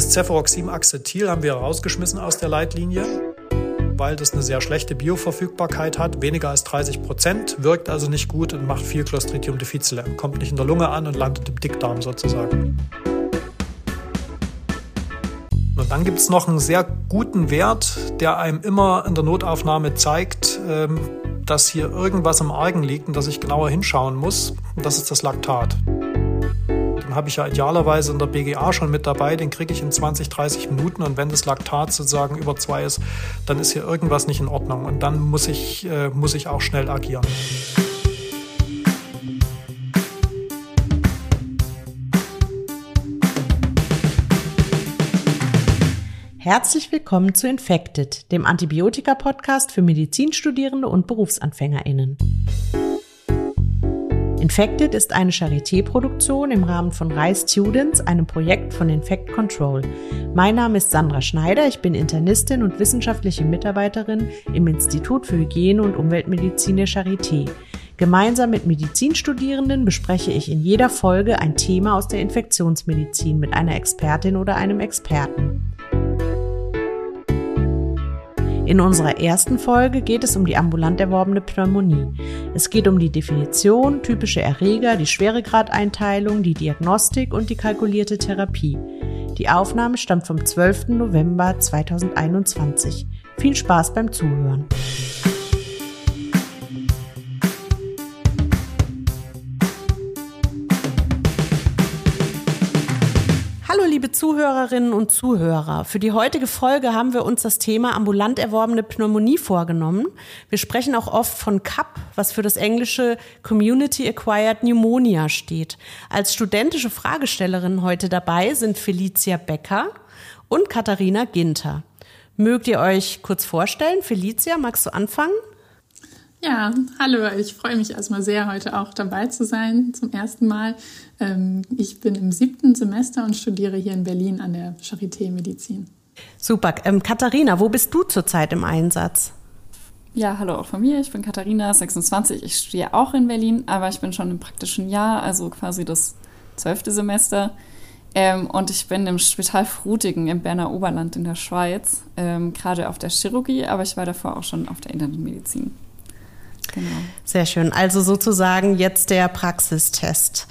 Das Cefuroxim-Acetyl haben wir rausgeschmissen aus der Leitlinie, weil das eine sehr schlechte Bioverfügbarkeit hat, weniger als 30 Prozent, wirkt also nicht gut und macht viel Clostridium difficile, kommt nicht in der Lunge an und landet im Dickdarm sozusagen. Und dann gibt es noch einen sehr guten Wert, der einem immer in der Notaufnahme zeigt, ähm, dass hier irgendwas im Argen liegt und dass ich genauer hinschauen muss. Das ist das Laktat. Habe ich ja idealerweise in der BGA schon mit dabei. Den kriege ich in 20, 30 Minuten. Und wenn das Laktat sozusagen über zwei ist, dann ist hier irgendwas nicht in Ordnung. Und dann muss ich, äh, muss ich auch schnell agieren. Herzlich willkommen zu Infected, dem Antibiotika-Podcast für Medizinstudierende und BerufsanfängerInnen. Infected ist eine Charité-Produktion im Rahmen von Rise Students, einem Projekt von Infect Control. Mein Name ist Sandra Schneider, ich bin Internistin und wissenschaftliche Mitarbeiterin im Institut für Hygiene und Umweltmedizin der Charité. Gemeinsam mit Medizinstudierenden bespreche ich in jeder Folge ein Thema aus der Infektionsmedizin mit einer Expertin oder einem Experten. In unserer ersten Folge geht es um die ambulant erworbene Pneumonie. Es geht um die Definition, typische Erreger, die Schweregradeinteilung, die Diagnostik und die kalkulierte Therapie. Die Aufnahme stammt vom 12. November 2021. Viel Spaß beim Zuhören. Liebe Zuhörerinnen und Zuhörer, für die heutige Folge haben wir uns das Thema ambulant erworbene Pneumonie vorgenommen. Wir sprechen auch oft von CAP, was für das englische Community Acquired Pneumonia steht. Als studentische Fragestellerin heute dabei sind Felicia Becker und Katharina Ginter. Mögt ihr euch kurz vorstellen? Felicia, magst du anfangen? Ja, hallo, ich freue mich erstmal sehr, heute auch dabei zu sein, zum ersten Mal. Ähm, ich bin im siebten Semester und studiere hier in Berlin an der Charité Medizin. Super. Ähm, Katharina, wo bist du zurzeit im Einsatz? Ja, hallo auch von mir. Ich bin Katharina, 26. Ich studiere auch in Berlin, aber ich bin schon im praktischen Jahr, also quasi das zwölfte Semester. Ähm, und ich bin im Spital Frutigen im Berner Oberland in der Schweiz, ähm, gerade auf der Chirurgie, aber ich war davor auch schon auf der Inneren Medizin. Genau. Sehr schön. Also sozusagen jetzt der Praxistest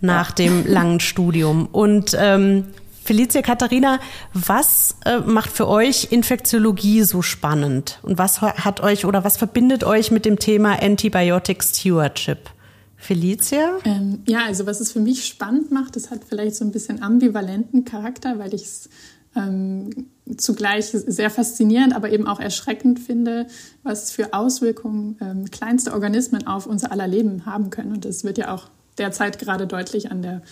nach ja. dem langen Studium. Und ähm, Felicia Katharina, was äh, macht für euch Infektiologie so spannend? Und was hat euch oder was verbindet euch mit dem Thema Antibiotic Stewardship? Felicia? Ähm, ja, also was es für mich spannend macht, das hat vielleicht so ein bisschen ambivalenten Charakter, weil ich es ähm, zugleich sehr faszinierend, aber eben auch erschreckend finde, was für Auswirkungen ähm, kleinste Organismen auf unser aller Leben haben können. Und das wird ja auch derzeit gerade deutlich an der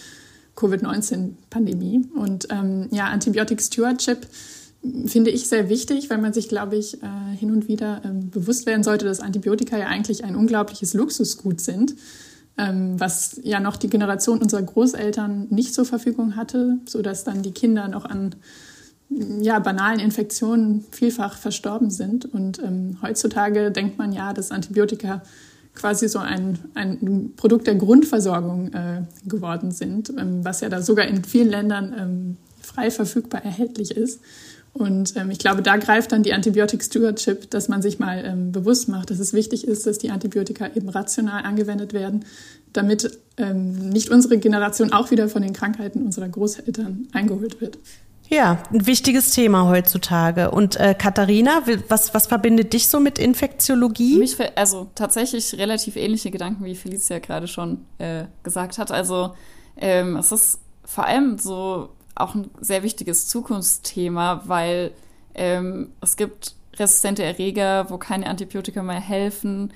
Covid-19-Pandemie. Und ähm, ja, Antibiotic Stewardship finde ich sehr wichtig, weil man sich, glaube ich, äh, hin und wieder ähm, bewusst werden sollte, dass Antibiotika ja eigentlich ein unglaubliches Luxusgut sind, ähm, was ja noch die Generation unserer Großeltern nicht zur Verfügung hatte, sodass dann die Kinder noch an ja, banalen Infektionen vielfach verstorben sind. Und ähm, heutzutage denkt man ja, dass Antibiotika quasi so ein, ein Produkt der Grundversorgung äh, geworden sind, ähm, was ja da sogar in vielen Ländern ähm, frei verfügbar erhältlich ist. Und ähm, ich glaube, da greift dann die Antibiotic Stewardship, dass man sich mal ähm, bewusst macht, dass es wichtig ist, dass die Antibiotika eben rational angewendet werden, damit ähm, nicht unsere Generation auch wieder von den Krankheiten unserer Großeltern eingeholt wird. Ja, ein wichtiges Thema heutzutage. Und äh, Katharina, was, was verbindet dich so mit Infektiologie? Mich, also tatsächlich relativ ähnliche Gedanken, wie Felicia gerade schon äh, gesagt hat. Also ähm, es ist vor allem so auch ein sehr wichtiges Zukunftsthema, weil ähm, es gibt resistente Erreger, wo keine Antibiotika mehr helfen.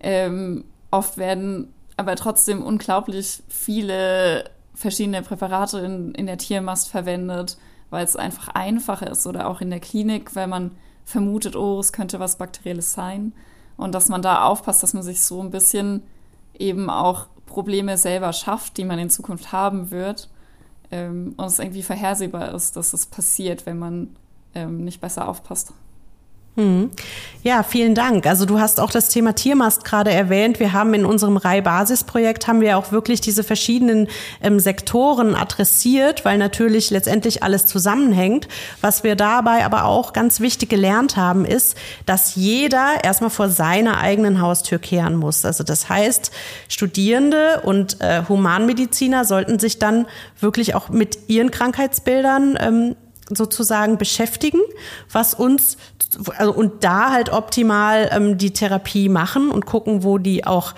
Ähm, oft werden aber trotzdem unglaublich viele verschiedene Präparate in, in der Tiermast verwendet weil es einfach einfacher ist oder auch in der Klinik, weil man vermutet, oh, es könnte was Bakterielles sein. Und dass man da aufpasst, dass man sich so ein bisschen eben auch Probleme selber schafft, die man in Zukunft haben wird. Ähm, und es irgendwie vorhersehbar ist, dass es passiert, wenn man ähm, nicht besser aufpasst. Mhm. Ja, vielen Dank. Also du hast auch das Thema Tiermast gerade erwähnt. Wir haben in unserem Rai-Basis-Projekt haben wir auch wirklich diese verschiedenen ähm, Sektoren adressiert, weil natürlich letztendlich alles zusammenhängt. Was wir dabei aber auch ganz wichtig gelernt haben, ist, dass jeder erstmal vor seiner eigenen Haustür kehren muss. Also das heißt, Studierende und äh, Humanmediziner sollten sich dann wirklich auch mit ihren Krankheitsbildern ähm, sozusagen beschäftigen, was uns also, und da halt optimal ähm, die Therapie machen und gucken, wo die auch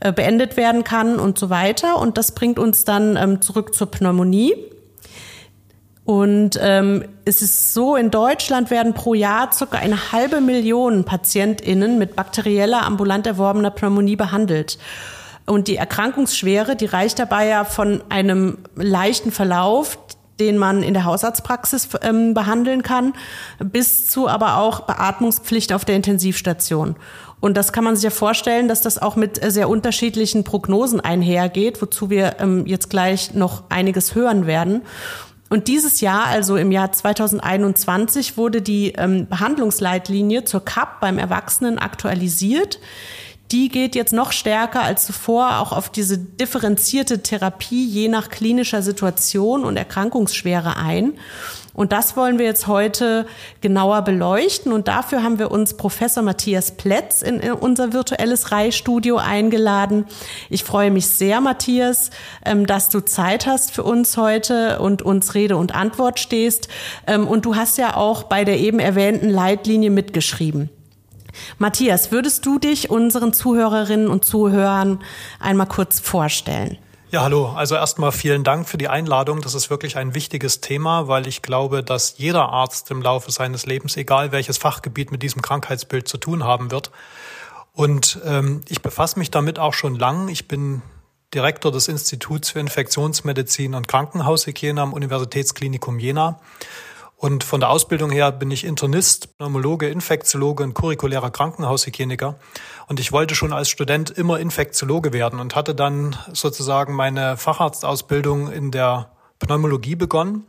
äh, beendet werden kann und so weiter. Und das bringt uns dann ähm, zurück zur Pneumonie. Und ähm, es ist so, in Deutschland werden pro Jahr circa eine halbe Million PatientInnen mit bakterieller ambulant erworbener Pneumonie behandelt. Und die Erkrankungsschwere, die reicht dabei ja von einem leichten Verlauf, den man in der Hausarztpraxis ähm, behandeln kann, bis zu aber auch Beatmungspflicht auf der Intensivstation. Und das kann man sich ja vorstellen, dass das auch mit sehr unterschiedlichen Prognosen einhergeht, wozu wir ähm, jetzt gleich noch einiges hören werden. Und dieses Jahr, also im Jahr 2021, wurde die ähm, Behandlungsleitlinie zur CAP beim Erwachsenen aktualisiert die geht jetzt noch stärker als zuvor auch auf diese differenzierte Therapie je nach klinischer Situation und Erkrankungsschwere ein. Und das wollen wir jetzt heute genauer beleuchten. Und dafür haben wir uns Professor Matthias Plätz in, unser virtuelles Reihstudio eingeladen. Ich freue mich sehr, Matthias, ähm, dass du Zeit hast für uns heute und uns Rede und Antwort stehst. Ähm, und du hast ja auch bei der eben erwähnten Leitlinie mitgeschrieben. Matthias, würdest du dich unseren Zuhörerinnen und Zuhörern einmal kurz vorstellen? Ja, hallo. Also erstmal vielen Dank für die Einladung. Das ist wirklich ein wichtiges Thema, weil ich glaube, dass jeder Arzt im Laufe seines Lebens, egal welches Fachgebiet, mit diesem Krankheitsbild zu tun haben wird. Und ähm, ich befasse mich damit auch schon lang. Ich bin Direktor des Instituts für Infektionsmedizin und Krankenhaushygiene am Universitätsklinikum Jena. Und von der Ausbildung her bin ich Internist, Pneumologe, Infektiologe und curriculärer Krankenhaushygieniker. Und ich wollte schon als Student immer Infektiologe werden und hatte dann sozusagen meine Facharztausbildung in der Pneumologie begonnen.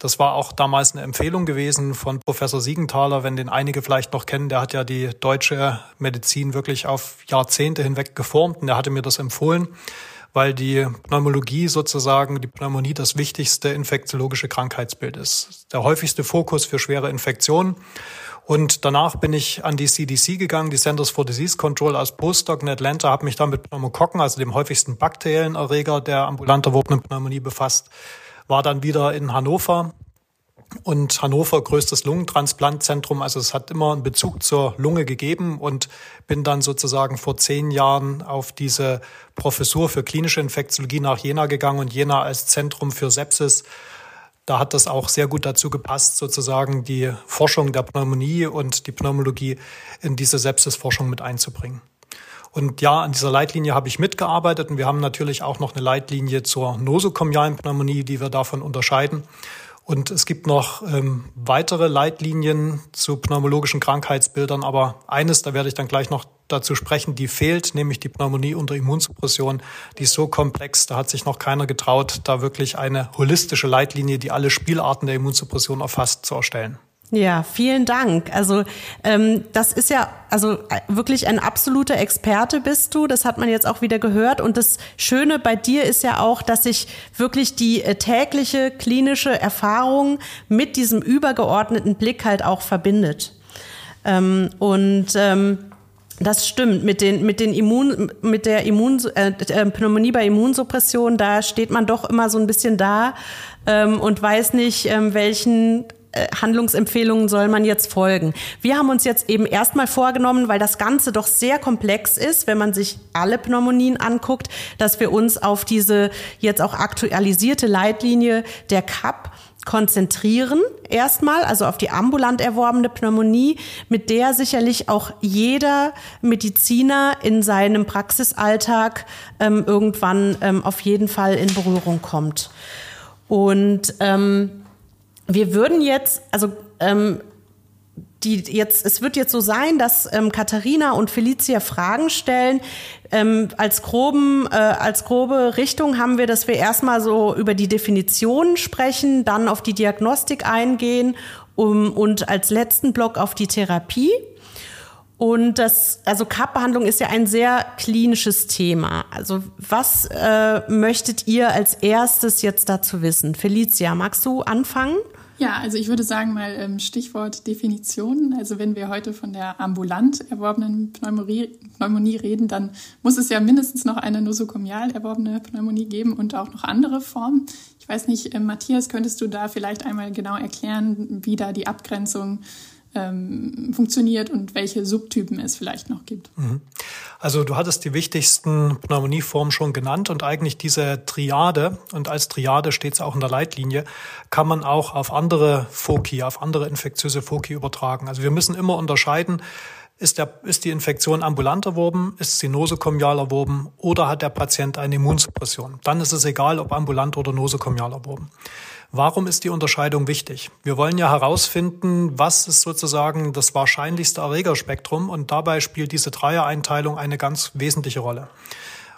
Das war auch damals eine Empfehlung gewesen von Professor Siegenthaler, wenn den einige vielleicht noch kennen. Der hat ja die deutsche Medizin wirklich auf Jahrzehnte hinweg geformt und der hatte mir das empfohlen weil die Pneumologie sozusagen, die Pneumonie das wichtigste infektiologische Krankheitsbild ist. Der häufigste Fokus für schwere Infektionen. Und danach bin ich an die CDC gegangen, die Centers for Disease Control als Postdoc in Atlanta, habe mich dann mit Pneumokokken, also dem häufigsten bakteriellen Erreger der ambulant erworbenen Pneumonie befasst, war dann wieder in Hannover und Hannover größtes Lungentransplantzentrum. Also es hat immer einen Bezug zur Lunge gegeben und bin dann sozusagen vor zehn Jahren auf diese Professur für klinische Infektiologie nach Jena gegangen und Jena als Zentrum für Sepsis. Da hat das auch sehr gut dazu gepasst, sozusagen die Forschung der Pneumonie und die Pneumologie in diese Sepsisforschung mit einzubringen. Und ja, an dieser Leitlinie habe ich mitgearbeitet und wir haben natürlich auch noch eine Leitlinie zur nosokomialen Pneumonie, die wir davon unterscheiden. Und es gibt noch ähm, weitere Leitlinien zu pneumologischen Krankheitsbildern, aber eines, da werde ich dann gleich noch dazu sprechen, die fehlt, nämlich die Pneumonie unter Immunsuppression. Die ist so komplex, da hat sich noch keiner getraut, da wirklich eine holistische Leitlinie, die alle Spielarten der Immunsuppression erfasst, zu erstellen. Ja, vielen Dank. Also ähm, das ist ja also wirklich ein absoluter Experte bist du. Das hat man jetzt auch wieder gehört. Und das Schöne bei dir ist ja auch, dass sich wirklich die äh, tägliche klinische Erfahrung mit diesem übergeordneten Blick halt auch verbindet. Ähm, und ähm, das stimmt. Mit den, mit den Immun, mit der Immun, äh, äh, Pneumonie bei Immunsuppression, da steht man doch immer so ein bisschen da ähm, und weiß nicht, ähm, welchen Handlungsempfehlungen soll man jetzt folgen? Wir haben uns jetzt eben erstmal vorgenommen, weil das Ganze doch sehr komplex ist, wenn man sich alle Pneumonien anguckt, dass wir uns auf diese jetzt auch aktualisierte Leitlinie der CAP konzentrieren erstmal, also auf die ambulant erworbene Pneumonie, mit der sicherlich auch jeder Mediziner in seinem Praxisalltag ähm, irgendwann ähm, auf jeden Fall in Berührung kommt. Und ähm, wir würden jetzt, also ähm, die jetzt, es wird jetzt so sein, dass ähm, Katharina und Felicia Fragen stellen. Ähm, als groben, äh, als grobe Richtung haben wir, dass wir erstmal so über die Definitionen sprechen, dann auf die Diagnostik eingehen Um, und als letzten Block auf die Therapie. Und das, also CAP-Behandlung ist ja ein sehr klinisches Thema. Also was äh, möchtet ihr als erstes jetzt dazu wissen? Felicia, magst du anfangen? Ja, also ich würde sagen mal ähm, Stichwort Definition. Also wenn wir heute von der ambulant erworbenen Pneumonie, Pneumonie reden, dann muss es ja mindestens noch eine nosokomial erworbene Pneumonie geben und auch noch andere Formen. Ich weiß nicht, äh, Matthias, könntest du da vielleicht einmal genau erklären, wie da die Abgrenzung ähm, funktioniert und welche Subtypen es vielleicht noch gibt. Mhm. Also du hattest die wichtigsten Pneumonieformen schon genannt und eigentlich diese Triade, und als Triade steht es auch in der Leitlinie, kann man auch auf andere Foki, auf andere infektiöse Foki übertragen. Also wir müssen immer unterscheiden, ist, der, ist die Infektion ambulant erworben, ist sie nosokomial erworben oder hat der Patient eine Immunsuppression? Dann ist es egal, ob ambulant oder nosokomial erworben. Warum ist die Unterscheidung wichtig? Wir wollen ja herausfinden, was ist sozusagen das wahrscheinlichste Erregerspektrum und dabei spielt diese Dreiereinteilung eine ganz wesentliche Rolle.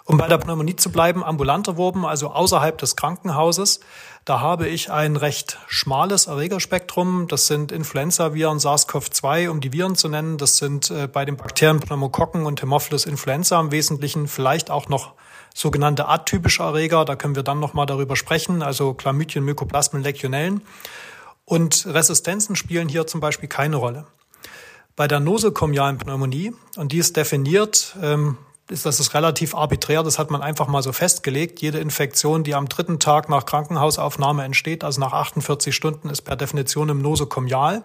Um bei der Pneumonie zu bleiben, ambulant erworben, also außerhalb des Krankenhauses, da habe ich ein recht schmales Erregerspektrum. Das sind Influenza-Viren, SARS-CoV-2, um die Viren zu nennen. Das sind äh, bei den Bakterien Pneumokokken und Haemophilus influenza im Wesentlichen, vielleicht auch noch sogenannte atypische Erreger, da können wir dann nochmal darüber sprechen, also Chlamydien, Mykoplasmen, Legionellen. Und Resistenzen spielen hier zum Beispiel keine Rolle. Bei der nosokomialen Pneumonie, und die ist definiert, ähm, ist das ist relativ arbiträr, das hat man einfach mal so festgelegt. Jede Infektion, die am dritten Tag nach Krankenhausaufnahme entsteht, also nach 48 Stunden, ist per Definition im Nosokomial.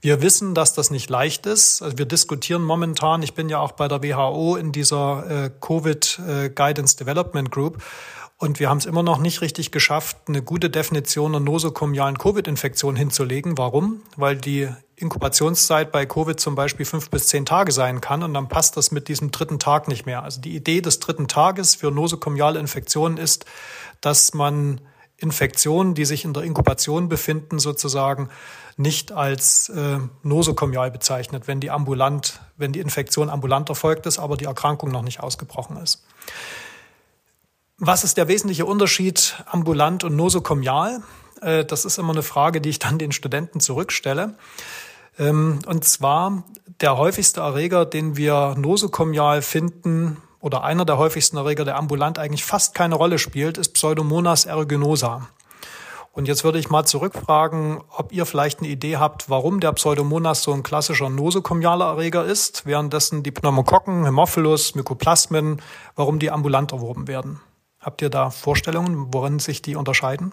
Wir wissen, dass das nicht leicht ist. Also wir diskutieren momentan, ich bin ja auch bei der WHO in dieser äh, Covid äh, Guidance Development Group und wir haben es immer noch nicht richtig geschafft, eine gute Definition einer nosokomialen Covid-Infektion hinzulegen. Warum? Weil die Inkubationszeit bei Covid zum Beispiel fünf bis zehn Tage sein kann und dann passt das mit diesem dritten Tag nicht mehr. Also die Idee des dritten Tages für nosokomiale Infektionen ist, dass man Infektionen, die sich in der Inkubation befinden, sozusagen nicht als äh, nosokomial bezeichnet, wenn die ambulant, wenn die Infektion ambulant erfolgt ist, aber die Erkrankung noch nicht ausgebrochen ist. Was ist der wesentliche Unterschied ambulant und nosokomial? Äh, das ist immer eine Frage, die ich dann den Studenten zurückstelle. Ähm, und zwar der häufigste Erreger, den wir nosokomial finden, oder einer der häufigsten Erreger, der ambulant eigentlich fast keine Rolle spielt, ist Pseudomonas aeruginosa. Und jetzt würde ich mal zurückfragen, ob ihr vielleicht eine Idee habt, warum der Pseudomonas so ein klassischer nosokomialer Erreger ist, währenddessen die Pneumokokken, Hämophilus, Mykoplasmen, warum die ambulant erworben werden. Habt ihr da Vorstellungen, worin sich die unterscheiden?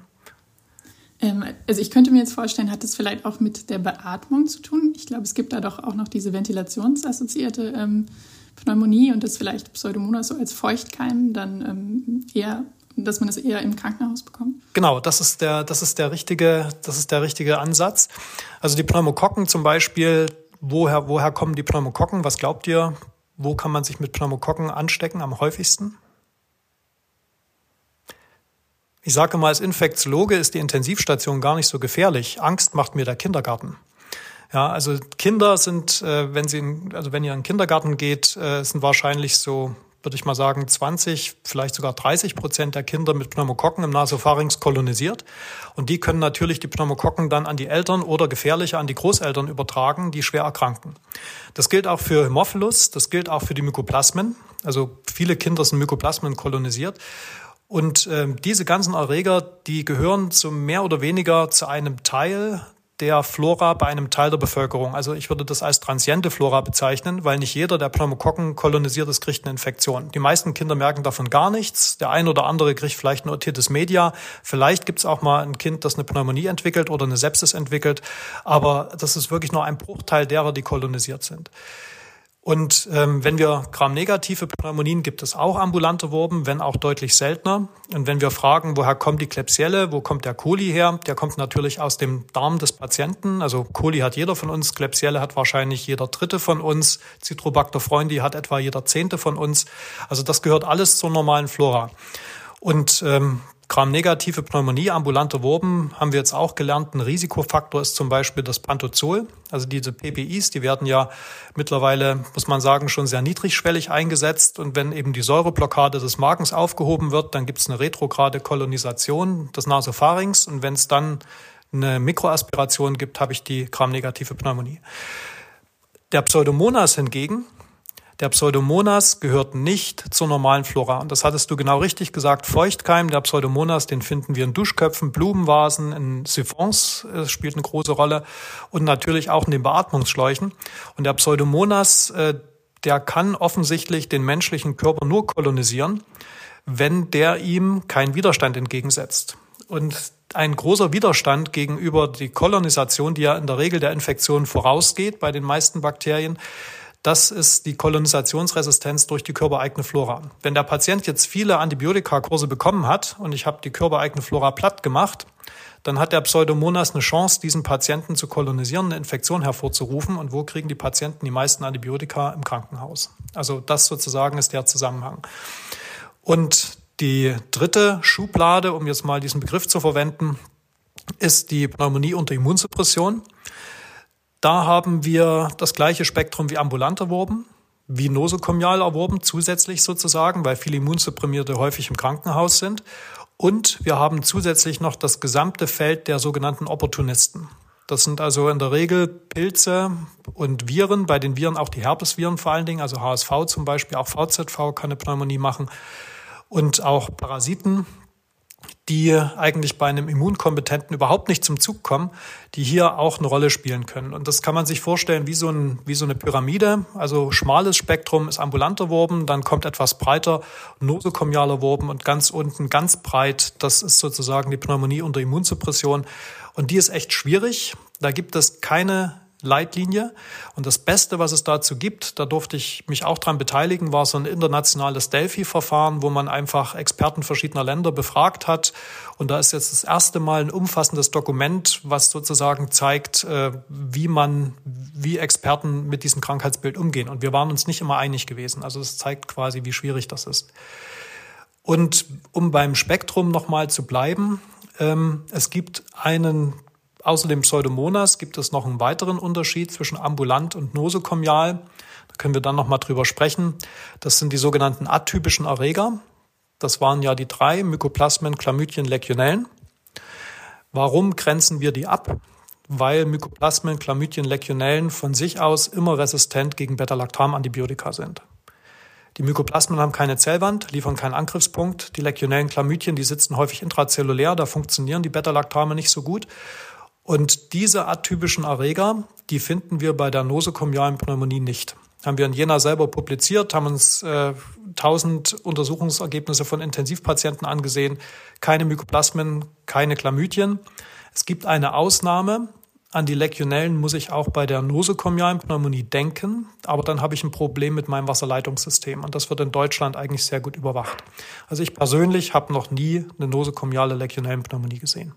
Ähm, also ich könnte mir jetzt vorstellen, hat es vielleicht auch mit der Beatmung zu tun? Ich glaube, es gibt da doch auch noch diese ventilationsassoziierte ähm, Pneumonie und das vielleicht Pseudomonas so als Feuchtkeim dann ähm, eher dass man es eher im Krankenhaus bekommt? Genau, das ist der, das ist der richtige, das ist der richtige Ansatz. Also die Pneumokokken zum Beispiel, woher, woher kommen die Pneumokokken? Was glaubt ihr? Wo kann man sich mit Pneumokokken anstecken am häufigsten? Ich sage mal, als Infektiologe ist die Intensivstation gar nicht so gefährlich. Angst macht mir der Kindergarten. Ja, also Kinder sind, äh, wenn sie, in, also wenn ihr in den Kindergarten geht, äh, sind wahrscheinlich so würde ich mal sagen, 20, vielleicht sogar 30 Prozent der Kinder mit Pneumokokken im Nasopharynx kolonisiert. Und die können natürlich die Pneumokokken dann an die Eltern oder gefährlicher an die Großeltern übertragen, die schwer erkranken. Das gilt auch für Hämophilus, das gilt auch für die Mykoplasmen. Also viele Kinder sind Mykoplasmen kolonisiert. Und äh, diese ganzen Erreger, die gehören zu mehr oder weniger zu einem Teil der Flora bei einem Teil der Bevölkerung. Also ich würde das als transiente Flora bezeichnen, weil nicht jeder, der Pneumokokken kolonisiert ist, kriegt eine Infektion. Die meisten Kinder merken davon gar nichts. Der ein oder andere kriegt vielleicht eine Otitis media. Vielleicht gibt es auch mal ein Kind, das eine Pneumonie entwickelt oder eine Sepsis entwickelt. Aber das ist wirklich nur ein Bruchteil derer, die kolonisiert sind. Und ähm, wenn wir gramnegative Pneumonien gibt es auch ambulante Wurben, wenn auch deutlich seltener. Und wenn wir fragen, woher kommt die Klebsielle, wo kommt der Coli her, der kommt natürlich aus dem Darm des Patienten. Also Coli hat jeder von uns, Klebsielle hat wahrscheinlich jeder Dritte von uns, Citrobacter freundli hat etwa jeder Zehnte von uns. Also das gehört alles zur normalen Flora. Und ähm, Gram-negative Pneumonie, ambulante Wurben, haben wir jetzt auch gelernt. Ein Risikofaktor ist zum Beispiel das Pantozol. Also diese PPIs, die werden ja mittlerweile, muss man sagen, schon sehr niedrigschwellig eingesetzt. Und wenn eben die Säureblockade des Magens aufgehoben wird, dann gibt es eine retrograde Kolonisation des Nasopharynx. Und wenn es dann eine Mikroaspiration gibt, habe ich die gramnegative Pneumonie. Der Pseudomonas hingegen, der Pseudomonas gehört nicht zur normalen Flora. Und das hattest du genau richtig gesagt. Feuchtkeim, der Pseudomonas, den finden wir in Duschköpfen, Blumenvasen, in Siphons, äh, spielt eine große Rolle und natürlich auch in den Beatmungsschläuchen. Und der Pseudomonas, äh, der kann offensichtlich den menschlichen Körper nur kolonisieren, wenn der ihm keinen Widerstand entgegensetzt. Und ein großer Widerstand gegenüber die Kolonisation, die ja in der Regel der Infektion vorausgeht bei den meisten Bakterien, das ist die Kolonisationsresistenz durch die körpereigene Flora. Wenn der Patient jetzt viele Antibiotikakurse bekommen hat und ich habe die körpereigene Flora platt gemacht, dann hat der Pseudomonas eine Chance, diesen Patienten zu kolonisieren, eine Infektion hervorzurufen. Und wo kriegen die Patienten die meisten Antibiotika? Im Krankenhaus. Also das sozusagen ist der Zusammenhang. Und die dritte Schublade, um jetzt mal diesen Begriff zu verwenden, ist die Pneumonie unter Immunsuppression. Da haben wir das gleiche Spektrum wie ambulant erworben, wie nosokomial erworben, zusätzlich sozusagen, weil viele Immunsupprimierte häufig im Krankenhaus sind. Und wir haben zusätzlich noch das gesamte Feld der sogenannten Opportunisten. Das sind also in der Regel Pilze und Viren, bei den Viren auch die Herpesviren vor allen Dingen, also HSV zum Beispiel, auch VZV kann eine Pneumonie machen und auch Parasiten, die eigentlich bei einem Immunkompetenten überhaupt nicht zum Zug kommen, die hier auch eine Rolle spielen können. Und das kann man sich vorstellen wie so, ein, wie so eine Pyramide. Also schmales Spektrum ist ambulant erworben, dann kommt etwas breiter nosokomial erworben und ganz unten ganz breit, das ist sozusagen die Pneumonie unter Immunsuppression. Und die ist echt schwierig. Da gibt es keine Leitlinie. Und das Beste, was es dazu gibt, da durfte ich mich auch dran beteiligen, war so ein internationales Delphi-Verfahren, wo man einfach Experten verschiedener Länder befragt hat. Und da ist jetzt das erste Mal ein umfassendes Dokument, was sozusagen zeigt, äh, wie man, wie Experten mit diesem Krankheitsbild umgehen. Und wir waren uns nicht immer einig gewesen. Also es zeigt quasi, wie schwierig das ist. Und um beim Spektrum nochmal zu bleiben, ähm, es gibt einen Außer dem Pseudomonas gibt es noch einen weiteren Unterschied zwischen ambulant und nosokomial. Da können wir dann noch mal drüber sprechen. Das sind die sogenannten atypischen Erreger. Das waren ja die drei, Mykoplasmen, Chlamydien, Legionellen. Warum grenzen wir die ab? Weil Mykoplasmen, Chlamydien, Legionellen von sich aus immer resistent gegen Beta-Lactam-Antibiotika sind. Die Mykoplasmen haben keine Zellwand, liefern keinen Angriffspunkt. Die Legionellen Chlamydien, die sitzen häufig intrazellulär, da funktionieren die Beta-Lactame nicht so gut. Und diese atypischen Erreger, die finden wir bei der nosokomialen Pneumonie nicht. Haben wir in Jena selber publiziert, haben uns äh, 1000 Untersuchungsergebnisse von Intensivpatienten angesehen. Keine Mykoplasmen, keine Chlamydien. Es gibt eine Ausnahme. An die Legionellen muss ich auch bei der nosokomialen Pneumonie denken, aber dann habe ich ein Problem mit meinem Wasserleitungssystem und das wird in Deutschland eigentlich sehr gut überwacht. Also ich persönlich habe noch nie eine nosokomiale Legionellenpneumonie gesehen.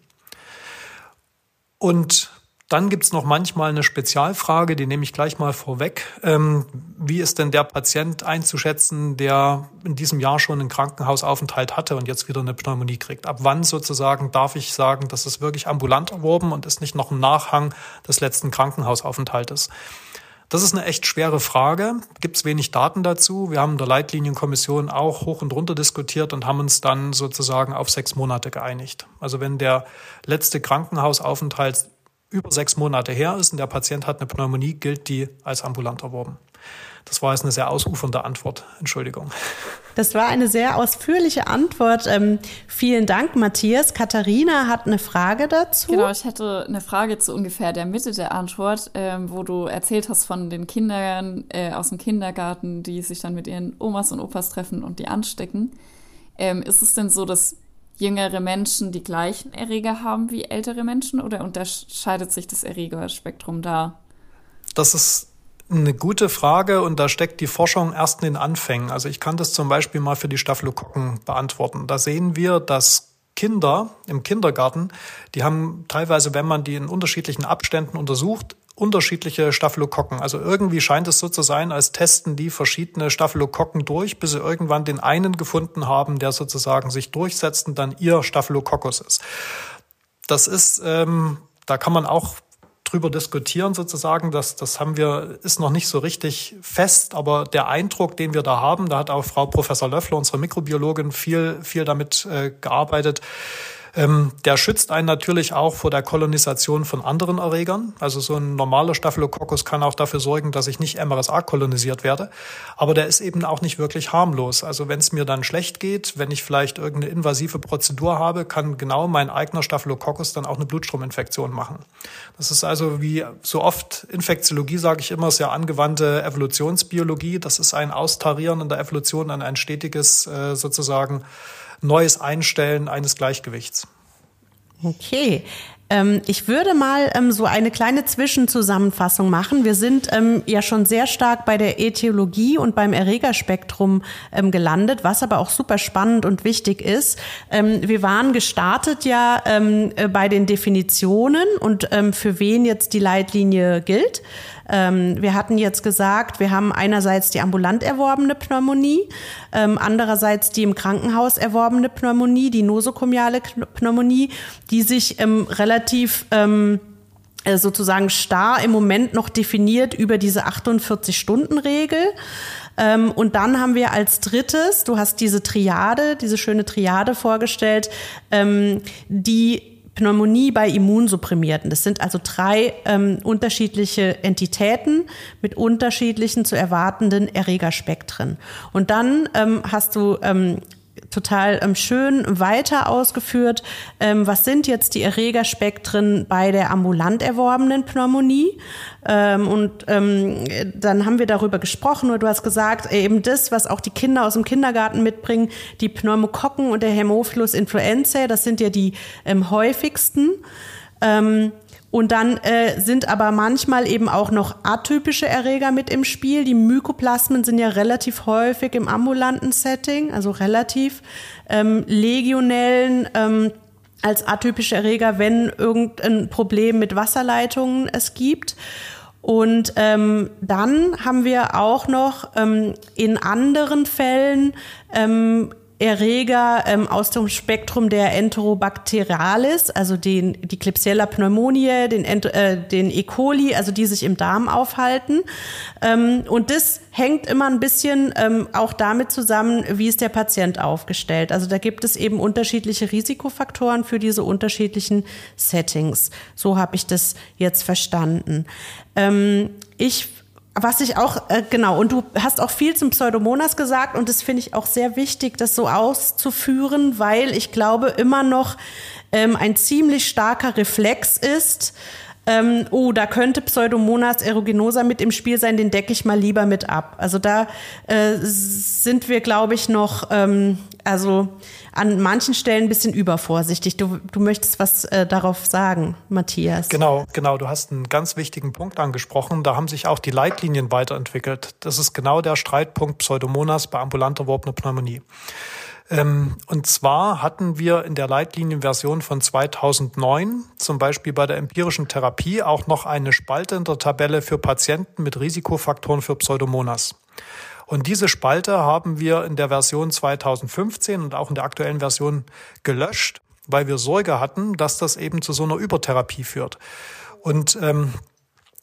Und dann gibt's noch manchmal eine Spezialfrage, die nehme ich gleich mal vorweg. Ähm, wie ist denn der Patient einzuschätzen, der in diesem Jahr schon einen Krankenhausaufenthalt hatte und jetzt wieder eine Pneumonie kriegt? Ab wann sozusagen darf ich sagen, das ist wirklich ambulant erworben und ist nicht noch ein Nachhang des letzten Krankenhausaufenthaltes? Das ist eine echt schwere Frage. Gibt es wenig Daten dazu. Wir haben in der Leitlinienkommission auch hoch und runter diskutiert und haben uns dann sozusagen auf sechs Monate geeinigt. Also wenn der letzte Krankenhausaufenthalt über sechs Monate her ist und der Patient hat eine Pneumonie, gilt die als ambulant erworben. Das war jetzt eine sehr ausufernde Antwort. Entschuldigung. Das war eine sehr ausführliche Antwort. Ähm, vielen Dank, Matthias. Katharina hat eine Frage dazu. Genau, ich hätte eine Frage zu ungefähr der Mitte der Antwort, ähm, wo du erzählt hast von den Kindern äh, aus dem Kindergarten, die sich dann mit ihren Omas und Opas treffen und die anstecken. Ähm, ist es denn so, dass jüngere Menschen die gleichen Erreger haben wie ältere Menschen oder unterscheidet sich das Erregerspektrum da? Das ist eine gute Frage und da steckt die Forschung erst in den Anfängen. Also ich kann das zum Beispiel mal für die Staphylokokken beantworten. Da sehen wir, dass Kinder im Kindergarten, die haben teilweise, wenn man die in unterschiedlichen Abständen untersucht, unterschiedliche Staphylokokken. Also irgendwie scheint es so zu sein, als testen die verschiedene Staphylokokken durch, bis sie irgendwann den einen gefunden haben, der sozusagen sich durchsetzt und dann ihr Staphylococcus ist. Das ist, ähm, da kann man auch drüber diskutieren sozusagen. Das, das haben wir, ist noch nicht so richtig fest, aber der Eindruck, den wir da haben, da hat auch Frau Professor Löffler, unsere Mikrobiologin, viel, viel damit äh, gearbeitet. Ähm, der schützt einen natürlich auch vor der Kolonisation von anderen Erregern. Also so ein normaler Staphylococcus kann auch dafür sorgen, dass ich nicht MRSA kolonisiert werde. Aber der ist eben auch nicht wirklich harmlos. Also wenn es mir dann schlecht geht, wenn ich vielleicht irgendeine invasive Prozedur habe, kann genau mein eigener Staphylococcus dann auch eine Blutstrominfektion machen. Das ist also wie so oft Infektiologie, sage ich immer, sehr angewandte Evolutionsbiologie. Das ist ein Austarieren in der Evolution an ein stetiges äh, sozusagen neues Einstellen eines Gleichgewichts. Okay. Ähm, ich würde mal ähm, so eine kleine Zwischenzusammenfassung machen. Wir sind ähm, ja schon sehr stark bei der Äthiologie und beim Erregerspektrum gelandet, was aber auch super spannend und wichtig ist. Wir waren gestartet ja äh, bei den Definitionen und für wen jetzt die Leitlinie gilt. Ähm, wir hatten jetzt gesagt, wir haben einerseits die ambulant erworbene Pneumonie, ähm, andererseits die im Krankenhaus erworbene Pneumonie, die nosokomiale Pneumonie, die sich ähm, relativ äh, sozusagen starr im Moment noch definiert über diese 48-Stunden-Regel. Ähm, und dann haben wir als drittes, du hast diese Triade, diese schöne Triade vorgestellt, ähm, die Pneumonie bei Immunsupprimierten. Das sind also drei ähm, unterschiedliche Entitäten mit unterschiedlichen zu erwartenden Erregerspektren. Und dann ähm, hast du ähm, total ähm, schön weiter ausgeführt. Ähm, was sind jetzt die Erregerspektren bei der ambulant erworbenen Pneumonie? Ähm, und ähm, dann haben wir darüber gesprochen und du hast gesagt, eben das, was auch die Kinder aus dem Kindergarten mitbringen, die Pneumokokken und der Hämophilus influenzae, das sind ja die ähm, häufigsten. Und dann äh, sind aber manchmal eben auch noch atypische Erreger mit im Spiel. Die Mykoplasmen sind ja relativ häufig im ambulanten Setting, also relativ ähm, Legionellen ähm, als atypische Erreger, wenn irgendein Problem mit Wasserleitungen es gibt. Und ähm, dann haben wir auch noch ähm, in anderen Fällen ähm, Erreger ähm, aus dem Spektrum der Enterobacterialis, also den, die Klebsiella pneumoniae, den, äh, den E. coli, also die sich im Darm aufhalten. Ähm, und das hängt immer ein bisschen ähm, auch damit zusammen, wie ist der Patient aufgestellt. Also da gibt es eben unterschiedliche Risikofaktoren für diese unterschiedlichen Settings. So habe ich das jetzt verstanden. Ähm, ich was ich auch, äh, genau, und du hast auch viel zum Pseudomonas gesagt und das finde ich auch sehr wichtig, das so auszuführen, weil ich glaube immer noch ähm, ein ziemlich starker Reflex ist, ähm, oh, da könnte Pseudomonas aeruginosa mit im Spiel sein, den decke ich mal lieber mit ab. Also da äh, sind wir, glaube ich, noch, ähm, also an manchen Stellen ein bisschen übervorsichtig. Du, du möchtest was äh, darauf sagen, Matthias. Genau, genau. Du hast einen ganz wichtigen Punkt angesprochen. Da haben sich auch die Leitlinien weiterentwickelt. Das ist genau der Streitpunkt Pseudomonas bei ambulanter erworbener Pneumonie. Ähm, und zwar hatten wir in der Leitlinienversion von 2009 zum Beispiel bei der empirischen Therapie auch noch eine Spalte in der Tabelle für Patienten mit Risikofaktoren für Pseudomonas. Und diese Spalte haben wir in der Version 2015 und auch in der aktuellen Version gelöscht, weil wir Sorge hatten, dass das eben zu so einer Übertherapie führt. Und ähm,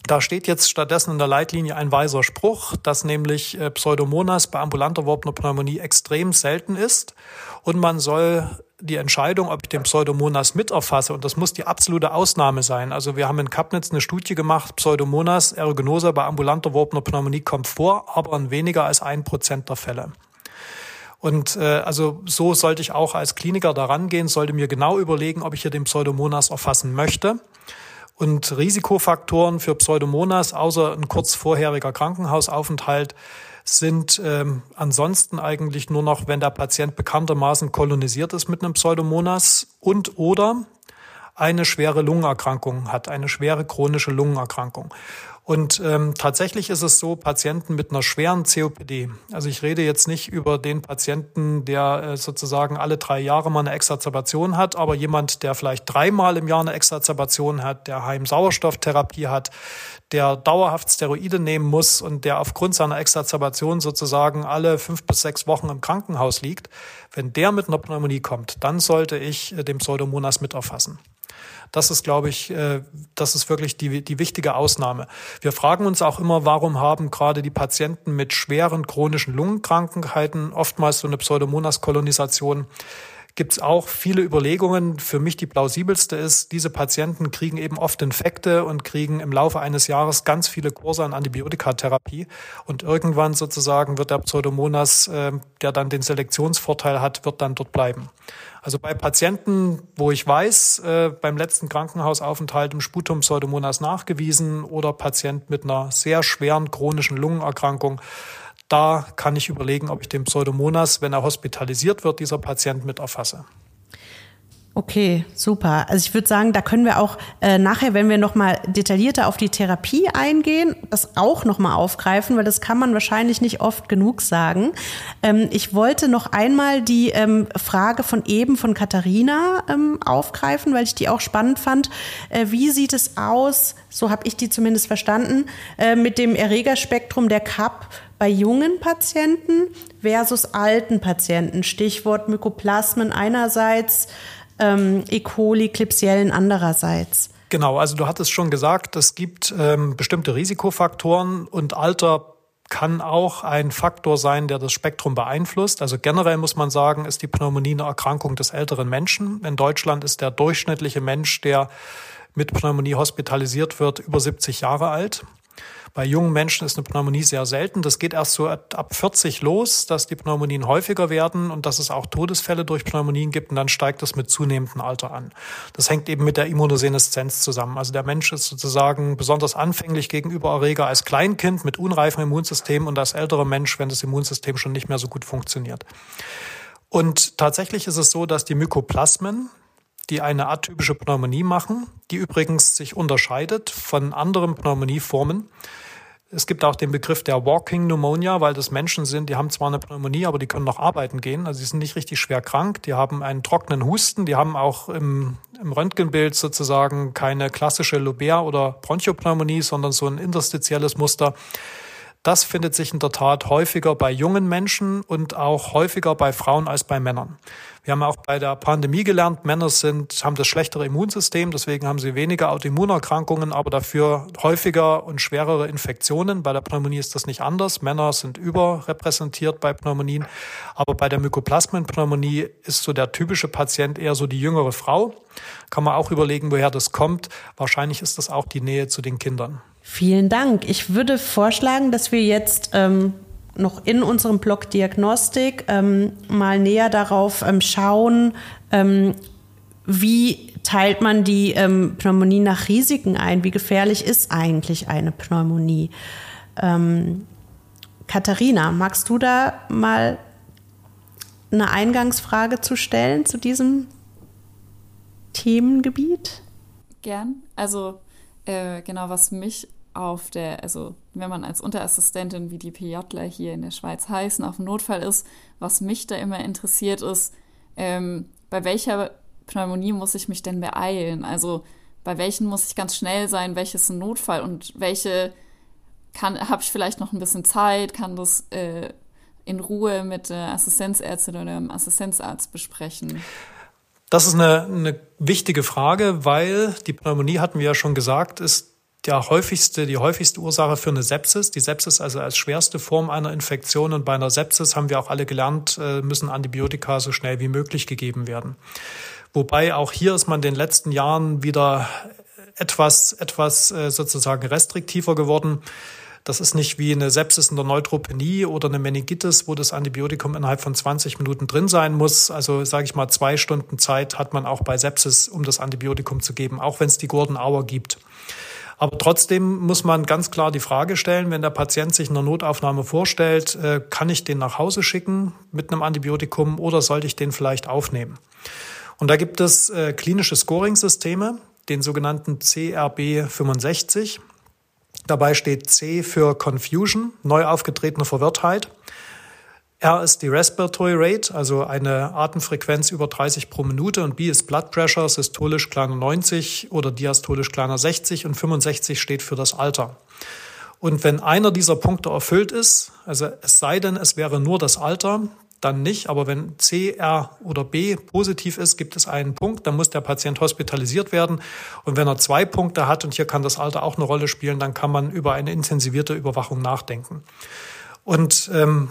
da steht jetzt stattdessen in der Leitlinie ein weiser Spruch, dass nämlich äh, Pseudomonas bei ambulanter erworbener Pneumonie extrem selten ist und man soll die Entscheidung, ob ich den Pseudomonas miterfasse, und das muss die absolute Ausnahme sein. Also wir haben in Kapnitz eine Studie gemacht, Pseudomonas aeruginosa bei ambulanter erworbener Pneumonie kommt vor, aber in weniger als ein Prozent der Fälle. Und äh, also so sollte ich auch als Kliniker daran gehen, sollte mir genau überlegen, ob ich hier den Pseudomonas erfassen möchte. Und Risikofaktoren für Pseudomonas, außer ein kurz vorheriger Krankenhausaufenthalt, sind ähm, ansonsten eigentlich nur noch, wenn der Patient bekanntermaßen kolonisiert ist mit einem Pseudomonas und oder eine schwere Lungenerkrankung hat, eine schwere chronische Lungenerkrankung. Und ähm, tatsächlich ist es so, Patienten mit einer schweren COPD, also ich rede jetzt nicht über den Patienten, der äh, sozusagen alle drei Jahre mal eine Exazerbation hat, aber jemand, der vielleicht dreimal im Jahr eine Exazerbation hat, der Heimsauerstofftherapie hat, der dauerhaft Steroide nehmen muss und der aufgrund seiner Exazerbation sozusagen alle fünf bis sechs Wochen im Krankenhaus liegt, wenn der mit einer Pneumonie kommt, dann sollte ich äh, den Pseudomonas mit erfassen. Das ist, glaube ich, äh, das ist wirklich die, die wichtige Ausnahme. Wir fragen uns auch immer, warum haben gerade die Patienten mit schweren chronischen Lungenkrankheiten oftmals so eine Pseudomonas-Kolonisation? Gibt es auch viele Überlegungen. Für mich die plausibelste ist, diese Patienten kriegen eben oft Infekte und kriegen im Laufe eines Jahres ganz viele Kurse an Antibiotikatherapie. Und irgendwann sozusagen wird der Pseudomonas, äh, der dann den Selektionsvorteil hat, wird dann dort bleiben. Also bei Patienten, wo ich weiß, äh, beim letzten Krankenhausaufenthalt im Sputum Pseudomonas nachgewiesen oder Patient mit einer sehr schweren chronischen Lungenerkrankung, da kann ich überlegen, ob ich den Pseudomonas, wenn er hospitalisiert wird, dieser Patient mit erfasse. Okay, super. Also ich würde sagen, da können wir auch äh, nachher, wenn wir nochmal detaillierter auf die Therapie eingehen, das auch nochmal aufgreifen, weil das kann man wahrscheinlich nicht oft genug sagen. Ähm, ich wollte noch einmal die ähm, Frage von eben von Katharina ähm, aufgreifen, weil ich die auch spannend fand. Äh, wie sieht es aus, so habe ich die zumindest verstanden, äh, mit dem Erregerspektrum der CAP bei jungen Patienten versus alten Patienten? Stichwort Mykoplasmen einerseits, ähm, E. coli, Klebsiellen andererseits. Genau, also du hattest schon gesagt, es gibt ähm, bestimmte Risikofaktoren und Alter kann auch ein Faktor sein, der das Spektrum beeinflusst. Also generell muss man sagen, ist die Pneumonie eine Erkrankung des älteren Menschen. In Deutschland ist der durchschnittliche Mensch, der mit Pneumonie hospitalisiert wird, über 70 Jahre alt. Bei jungen Menschen ist eine Pneumonie sehr selten. Das geht erst so ab 40 los, dass die Pneumonien häufiger werden und dass es auch Todesfälle durch Pneumonien gibt und dann steigt das mit zunehmendem Alter an. Das hängt eben mit der Immunoseneszenz zusammen. Also der Mensch ist sozusagen besonders anfänglich gegenüber Erreger als Kleinkind mit unreifem Immunsystem und als älterer Mensch, wenn das Immunsystem schon nicht mehr so gut funktioniert. Und tatsächlich ist es so, dass die Mykoplasmen, die eine atypische Pneumonie machen, die übrigens sich unterscheidet von anderen Pneumonieformen, es gibt auch den Begriff der Walking Pneumonia, weil das Menschen sind, die haben zwar eine Pneumonie, aber die können noch arbeiten gehen. Also sie sind nicht richtig schwer krank, die haben einen trockenen Husten, die haben auch im, im Röntgenbild sozusagen keine klassische Lobär- oder Bronchopneumonie, sondern so ein interstitielles Muster. Das findet sich in der Tat häufiger bei jungen Menschen und auch häufiger bei Frauen als bei Männern. Wir haben auch bei der Pandemie gelernt, Männer sind, haben das schlechtere Immunsystem, deswegen haben sie weniger Autoimmunerkrankungen, aber dafür häufiger und schwerere Infektionen. Bei der Pneumonie ist das nicht anders. Männer sind überrepräsentiert bei Pneumonien, aber bei der Mykoplasmenpneumonie ist so der typische Patient eher so die jüngere Frau. Kann man auch überlegen, woher das kommt. Wahrscheinlich ist das auch die Nähe zu den Kindern. Vielen Dank. Ich würde vorschlagen, dass wir jetzt ähm, noch in unserem Blog Diagnostik ähm, mal näher darauf ähm, schauen, ähm, wie teilt man die ähm, Pneumonie nach Risiken ein? Wie gefährlich ist eigentlich eine Pneumonie? Ähm, Katharina, magst du da mal eine Eingangsfrage zu stellen zu diesem Themengebiet? Gern. Also äh, genau, was mich auf der, also wenn man als Unterassistentin wie die PJler hier in der Schweiz heißen, auf dem Notfall ist, was mich da immer interessiert ist, ähm, bei welcher Pneumonie muss ich mich denn beeilen? Also bei welchen muss ich ganz schnell sein, welches ein Notfall und welche habe ich vielleicht noch ein bisschen Zeit, kann das äh, in Ruhe mit der Assistenzärztin oder dem Assistenzarzt besprechen? Das ist eine, eine wichtige Frage, weil die Pneumonie, hatten wir ja schon gesagt, ist der häufigste, die häufigste Ursache für eine Sepsis. Die Sepsis also als schwerste Form einer Infektion. Und bei einer Sepsis haben wir auch alle gelernt, äh, müssen Antibiotika so schnell wie möglich gegeben werden. Wobei auch hier ist man in den letzten Jahren wieder etwas, etwas äh, sozusagen restriktiver geworden. Das ist nicht wie eine Sepsis in der Neutropenie oder eine Meningitis, wo das Antibiotikum innerhalb von 20 Minuten drin sein muss. Also sage ich mal, zwei Stunden Zeit hat man auch bei Sepsis, um das Antibiotikum zu geben, auch wenn es die Gordon Hour gibt. Aber trotzdem muss man ganz klar die Frage stellen, wenn der Patient sich in der Notaufnahme vorstellt, äh, kann ich den nach Hause schicken mit einem Antibiotikum oder sollte ich den vielleicht aufnehmen? Und da gibt es äh, klinische Scoring-Systeme, den sogenannten CRB 65. Dabei steht C für Confusion, neu aufgetretene Verwirrtheit. R ist die Respiratory Rate, also eine Atemfrequenz über 30 pro Minute und B ist Blood Pressure, systolisch kleiner 90 oder diastolisch kleiner 60 und 65 steht für das Alter. Und wenn einer dieser Punkte erfüllt ist, also es sei denn, es wäre nur das Alter, dann nicht. Aber wenn C, R oder B positiv ist, gibt es einen Punkt, dann muss der Patient hospitalisiert werden. Und wenn er zwei Punkte hat, und hier kann das Alter auch eine Rolle spielen, dann kann man über eine intensivierte Überwachung nachdenken. Und ähm,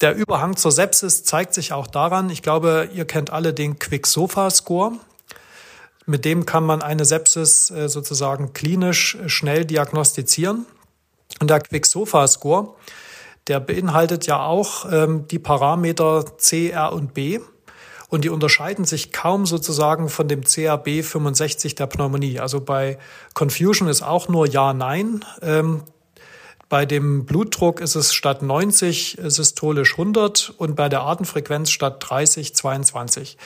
Der Überhang zur Sepsis zeigt sich auch daran, ich glaube, ihr kennt alle den Quick-Sofa-Score. Mit dem kann man eine Sepsis äh, sozusagen klinisch schnell diagnostizieren. Und der Quick-Sofa-Score, der beinhaltet ja auch ähm, die Parameter C, R und B. Und die unterscheiden sich kaum sozusagen von dem CAB 65 der Pneumonie. Also bei Confusion ist auch nur Ja, Nein. Bei dem Blutdruck ist es statt 90 systolisch 100 und bei der Atemfrequenz statt 30 22.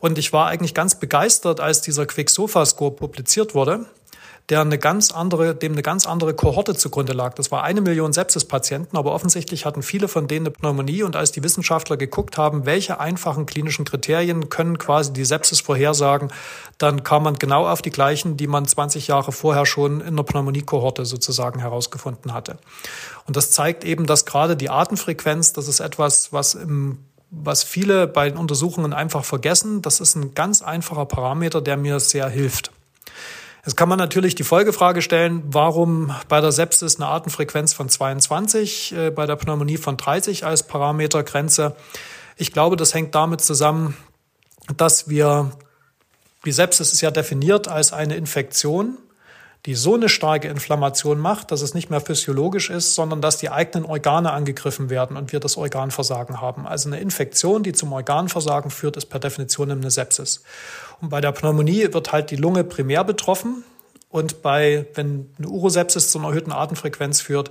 Und ich war eigentlich ganz begeistert, als dieser Quick-Sofa-Score publiziert wurde der eine ganz andere, dem eine ganz andere Kohorte zugrunde lag. Das war eine Million Sepsis-Patienten, aber offensichtlich hatten viele von denen eine Pneumonie und als die Wissenschaftler geguckt haben, welche einfachen klinischen Kriterien können quasi die Sepsis vorhersagen, dann kam man genau auf die gleichen, die man 20 Jahre vorher schon in der Pneumonie-Kohorte sozusagen herausgefunden hatte. Und das zeigt eben, dass gerade die Atemfrequenz, das ist etwas, was im was viele bei den Untersuchungen einfach vergessen. Das ist ein ganz einfacher Parameter, der mir sehr hilft. Jetzt kann man natürlich die Folgefrage stellen, warum bei der Sepsis eine Atemfrequenz von 22, äh, bei der Pneumonie von 30 als Parametergrenze. Ich glaube, das hängt damit zusammen, dass wir, die Sepsis ist ja definiert als eine Infektion, die so eine starke Inflammation macht, dass es nicht mehr physiologisch ist, sondern dass die eigenen Organe angegriffen werden und wir das Organversagen haben. Also eine Infektion, die zum Organversagen führt, ist per Definition eine Sepsis. Und bei der Pneumonie wird halt die Lunge primär betroffen. Und bei, wenn eine Urosepsis zu einer erhöhten Atemfrequenz führt,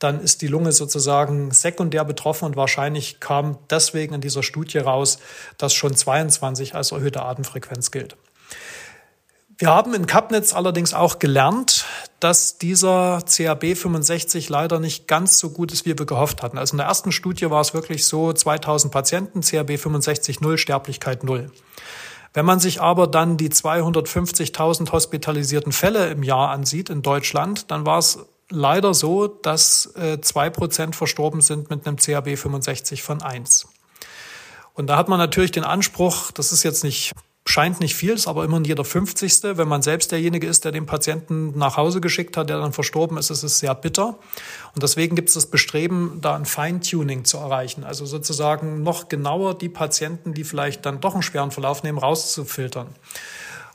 dann ist die Lunge sozusagen sekundär betroffen und wahrscheinlich kam deswegen in dieser Studie raus, dass schon 22 als erhöhte Atemfrequenz gilt. Wir haben in Kapnitz allerdings auch gelernt, dass dieser CAB 65 leider nicht ganz so gut ist, wie wir gehofft hatten. Also in der ersten Studie war es wirklich so 2000 Patienten, CAB 65 0, Sterblichkeit 0. Wenn man sich aber dann die 250.000 hospitalisierten Fälle im Jahr ansieht in Deutschland, dann war es leider so, dass äh, zwei Prozent verstorben sind mit einem CAB 65 von 1. Und da hat man natürlich den Anspruch, das ist jetzt nicht scheint nicht viel, ist aber immerhin jeder 50. Wenn man selbst derjenige ist, der den Patienten nach Hause geschickt hat, der dann verstorben ist, ist es sehr bitter. Und deswegen gibt es das Bestreben, da ein Feintuning zu erreichen. Also sozusagen noch genauer die Patienten, die vielleicht dann doch einen schweren Verlauf nehmen, rauszufiltern.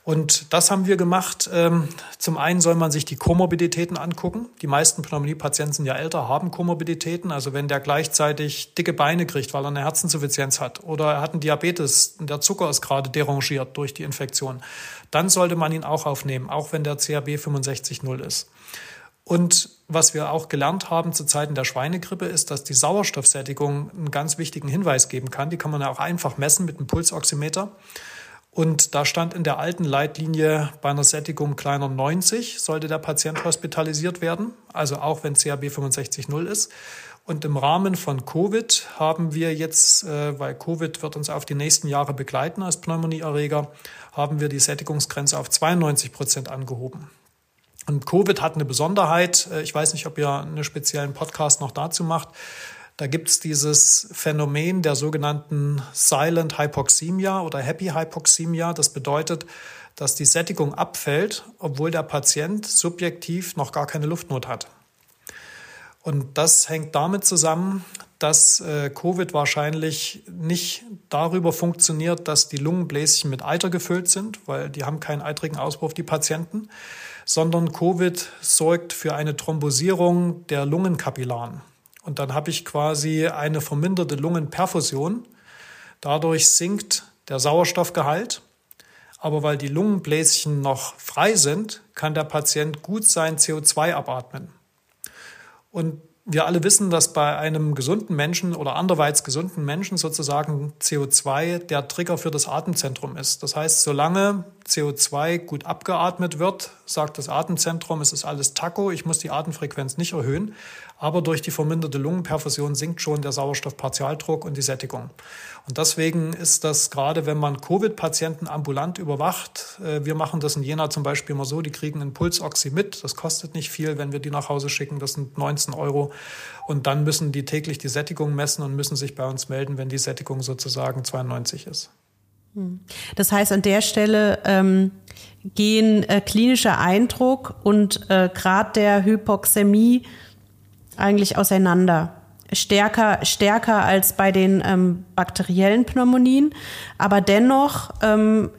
Und das haben wir gemacht. Ähm, zum einen soll man sich die Komorbiditäten angucken. Die meisten Pneumonie-Patienten sind ja älter, haben Komorbiditäten. Also wenn der gleichzeitig dicke Beine kriegt, weil er eine Herzinsuffizienz hat oder er hat einen Diabetes, der Zucker ist gerade derangiert durch die Infektion, dann sollte man ihn auch aufnehmen, auch wenn der CAB 65.0 ist. Und was wir auch gelernt haben zu Zeiten der Schweinegrippe ist, dass die Sauerstoffsättigung einen ganz wichtigen Hinweis geben kann. Die kann man ja auch einfach messen mit einem Pulsoximeter. Und da stand in der alten Leitlinie bei einer Sättigung kleiner 90 sollte der Patient hospitalisiert werden, also auch wenn CAB 65.0 ist. Und im Rahmen von Covid haben wir jetzt, äh, weil Covid wird uns auf die nächsten Jahre begleiten als Pneumonieerreger, haben wir die Sättigungsgrenze auf 92 Prozent angehoben. Und Covid hat eine Besonderheit. Äh, ich weiß nicht, ob ihr einen speziellen Podcast noch dazu macht. Da gibt es dieses Phänomen der sogenannten Silent Hypoxemia oder Happy Hypoxemia. Das bedeutet, dass die Sättigung abfällt, obwohl der Patient subjektiv noch gar keine Luftnot hat. Und das hängt damit zusammen, dass äh, Covid wahrscheinlich nicht darüber funktioniert, dass die Lungenbläschen mit Eiter gefüllt sind, weil die haben keinen eitrigen Auspuff, die Patienten, sondern Covid sorgt für eine Thrombosierung der Lungenkapillaren. Und dann habe ich quasi eine verminderte Lungenperfusion. Dadurch sinkt der Sauerstoffgehalt. Aber weil die Lungenbläschen noch frei sind, kann der Patient gut sein CO2 abatmen. Und wir alle wissen, dass bei einem gesunden Menschen oder anderweitig gesunden Menschen sozusagen CO2 der Trigger für das Atemzentrum ist. Das heißt, solange CO2 gut abgeatmet wird, sagt das Atemzentrum, es ist alles Taco, ich muss die Atemfrequenz nicht erhöhen. Aber durch die verminderte Lungenperfusion sinkt schon der Sauerstoffpartialdruck und die Sättigung. Und deswegen ist das gerade, wenn man Covid-Patienten ambulant überwacht, äh, wir machen das in Jena zum Beispiel immer so, die kriegen einen Pulsoxy mit, das kostet nicht viel, wenn wir die nach Hause schicken, das sind 19 Euro. Und dann müssen die täglich die Sättigung messen und müssen sich bei uns melden, wenn die Sättigung sozusagen 92 ist. Hm. Das heißt, an der Stelle ähm, gehen äh, klinischer Eindruck und äh, Grad der Hypoxämie eigentlich auseinander. stärker, stärker als bei den ähm, bakteriellen Pneumonien. Aber dennoch ähm,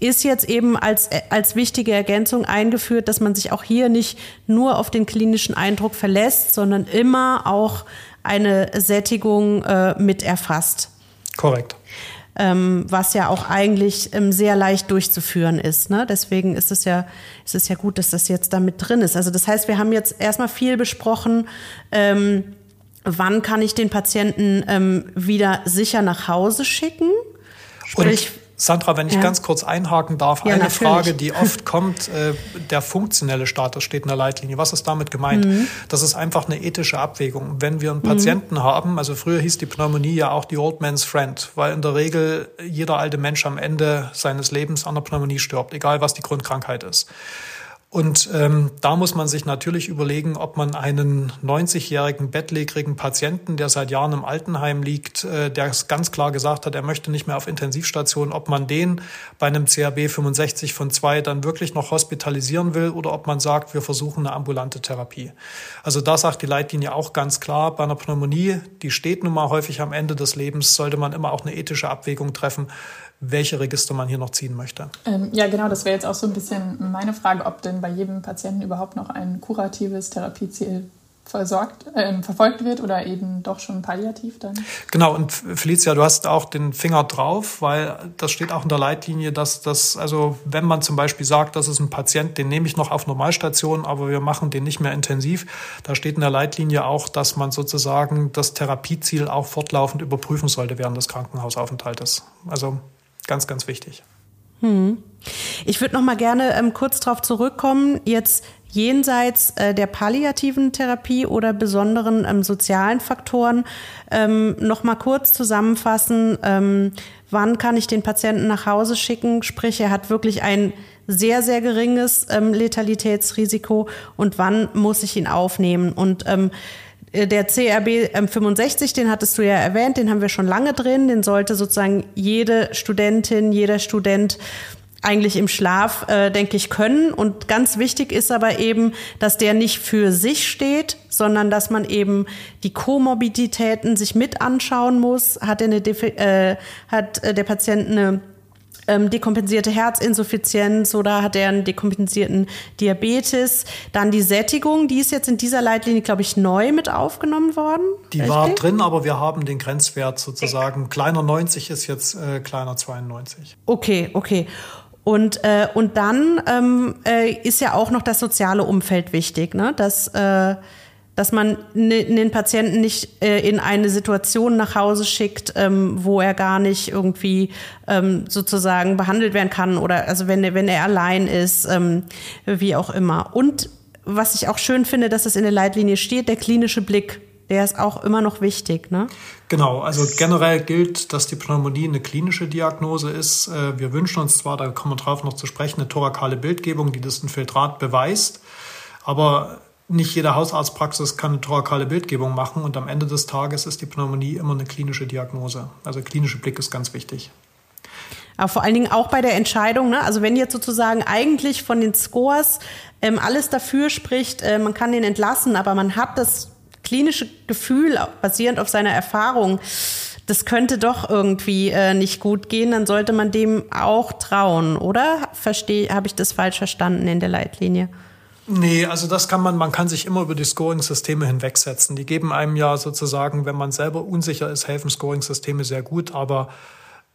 ist jetzt eben als, als wichtige Ergänzung eingeführt, dass man sich auch hier nicht nur auf den klinischen Eindruck verlässt, sondern immer auch eine Sättigung äh, mit erfasst. Korrekt. Ähm, was ja auch eigentlich ähm, sehr leicht durchzuführen ist. Ne? Deswegen ist es ja, ist es ja gut, dass das jetzt da mit drin ist. Also das heißt, wir haben jetzt erstmal viel besprochen, ähm, wann kann ich den Patienten ähm, wieder sicher nach Hause schicken? Sprich, Sandra, wenn ich ja. ganz kurz einhaken darf, ja, eine natürlich. Frage, die oft kommt, äh, der funktionelle Status steht in der Leitlinie. Was ist damit gemeint? Mhm. Das ist einfach eine ethische Abwägung. Wenn wir einen Patienten mhm. haben, also früher hieß die Pneumonie ja auch die Old Man's Friend, weil in der Regel jeder alte Mensch am Ende seines Lebens an der Pneumonie stirbt, egal was die Grundkrankheit ist. Und ähm, da muss man sich natürlich überlegen, ob man einen 90-jährigen bettlägerigen Patienten, der seit Jahren im Altenheim liegt, äh, der ganz klar gesagt hat, er möchte nicht mehr auf Intensivstation, ob man den bei einem CRB 65 von 2 dann wirklich noch hospitalisieren will oder ob man sagt, wir versuchen eine ambulante Therapie. Also da sagt die Leitlinie auch ganz klar, bei einer Pneumonie, die steht nun mal häufig am Ende des Lebens, sollte man immer auch eine ethische Abwägung treffen welche Register man hier noch ziehen möchte. Ähm, ja, genau, das wäre jetzt auch so ein bisschen meine Frage, ob denn bei jedem Patienten überhaupt noch ein kuratives Therapieziel versorgt, äh, verfolgt wird oder eben doch schon palliativ dann. Genau, und Felicia, du hast auch den Finger drauf, weil das steht auch in der Leitlinie, dass das, also wenn man zum Beispiel sagt, das ist ein Patient, den nehme ich noch auf Normalstation, aber wir machen den nicht mehr intensiv, da steht in der Leitlinie auch, dass man sozusagen das Therapieziel auch fortlaufend überprüfen sollte während des Krankenhausaufenthaltes. Also Ganz, ganz wichtig. Hm. Ich würde noch mal gerne ähm, kurz darauf zurückkommen, jetzt jenseits äh, der palliativen Therapie oder besonderen ähm, sozialen Faktoren ähm, noch mal kurz zusammenfassen, ähm, wann kann ich den Patienten nach Hause schicken, sprich er hat wirklich ein sehr, sehr geringes ähm, Letalitätsrisiko und wann muss ich ihn aufnehmen und ähm, äh, der CRB 65, den hattest du ja erwähnt, den haben wir schon lange drin. Den sollte sozusagen jede Studentin, jeder Student eigentlich im Schlaf, äh, denke ich, können. Und ganz wichtig ist aber eben, dass der nicht für sich steht, sondern dass man eben die Komorbiditäten sich mit anschauen muss. Hat, eine, äh, hat äh, der Patient eine ähm, dekompensierte Herzinsuffizienz oder hat er einen dekompensierten Diabetes. Dann die Sättigung, die ist jetzt in dieser Leitlinie, glaube ich, neu mit aufgenommen worden. Die Richtig? war drin, aber wir haben den Grenzwert sozusagen. Kleiner 90 ist jetzt äh, kleiner 92. Okay, okay. Und, äh, und dann ähm, äh, ist ja auch noch das soziale Umfeld wichtig, ne? dass äh, dass man den Patienten nicht äh, in eine Situation nach Hause schickt, ähm, wo er gar nicht irgendwie ähm, sozusagen behandelt werden kann oder also wenn er, wenn er allein ist, ähm, wie auch immer. Und was ich auch schön finde, dass es in der Leitlinie steht, der klinische Blick. Der ist auch immer noch wichtig, ne? Genau, also generell gilt, dass die Pneumonie eine klinische Diagnose ist. Äh, wir wünschen uns zwar, da kommen wir drauf noch zu sprechen, eine thorakale Bildgebung, die das Infiltrat beweist. Aber nicht jede Hausarztpraxis kann eine thorakale Bildgebung machen und am Ende des Tages ist die Pneumonie immer eine klinische Diagnose. Also klinische Blick ist ganz wichtig. Aber vor allen Dingen auch bei der Entscheidung, ne? also wenn jetzt sozusagen eigentlich von den Scores ähm, alles dafür spricht, äh, man kann den entlassen, aber man hat das klinische Gefühl basierend auf seiner Erfahrung, das könnte doch irgendwie äh, nicht gut gehen, dann sollte man dem auch trauen, oder? Verstehe, habe ich das falsch verstanden in der Leitlinie? Nee, also das kann man, man kann sich immer über die Scoring-Systeme hinwegsetzen. Die geben einem ja sozusagen, wenn man selber unsicher ist, helfen Scoring-Systeme sehr gut, aber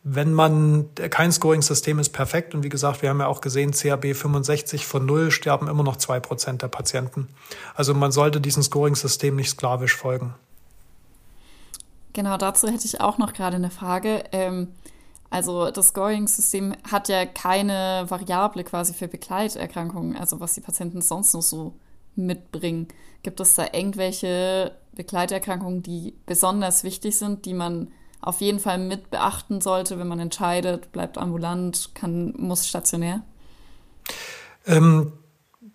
wenn man, kein Scoring-System ist perfekt und wie gesagt, wir haben ja auch gesehen, CAB 65 von null sterben immer noch zwei Prozent der Patienten. Also man sollte diesem Scoring-System nicht sklavisch folgen. Genau, dazu hätte ich auch noch gerade eine Frage. Ähm, also das Scoring-System hat ja keine Variable quasi für Begleiterkrankungen, also was die Patienten sonst noch so mitbringen. Gibt es da irgendwelche Begleiterkrankungen, die besonders wichtig sind, die man auf jeden Fall mit beachten sollte, wenn man entscheidet, bleibt ambulant, kann, muss stationär? Ähm,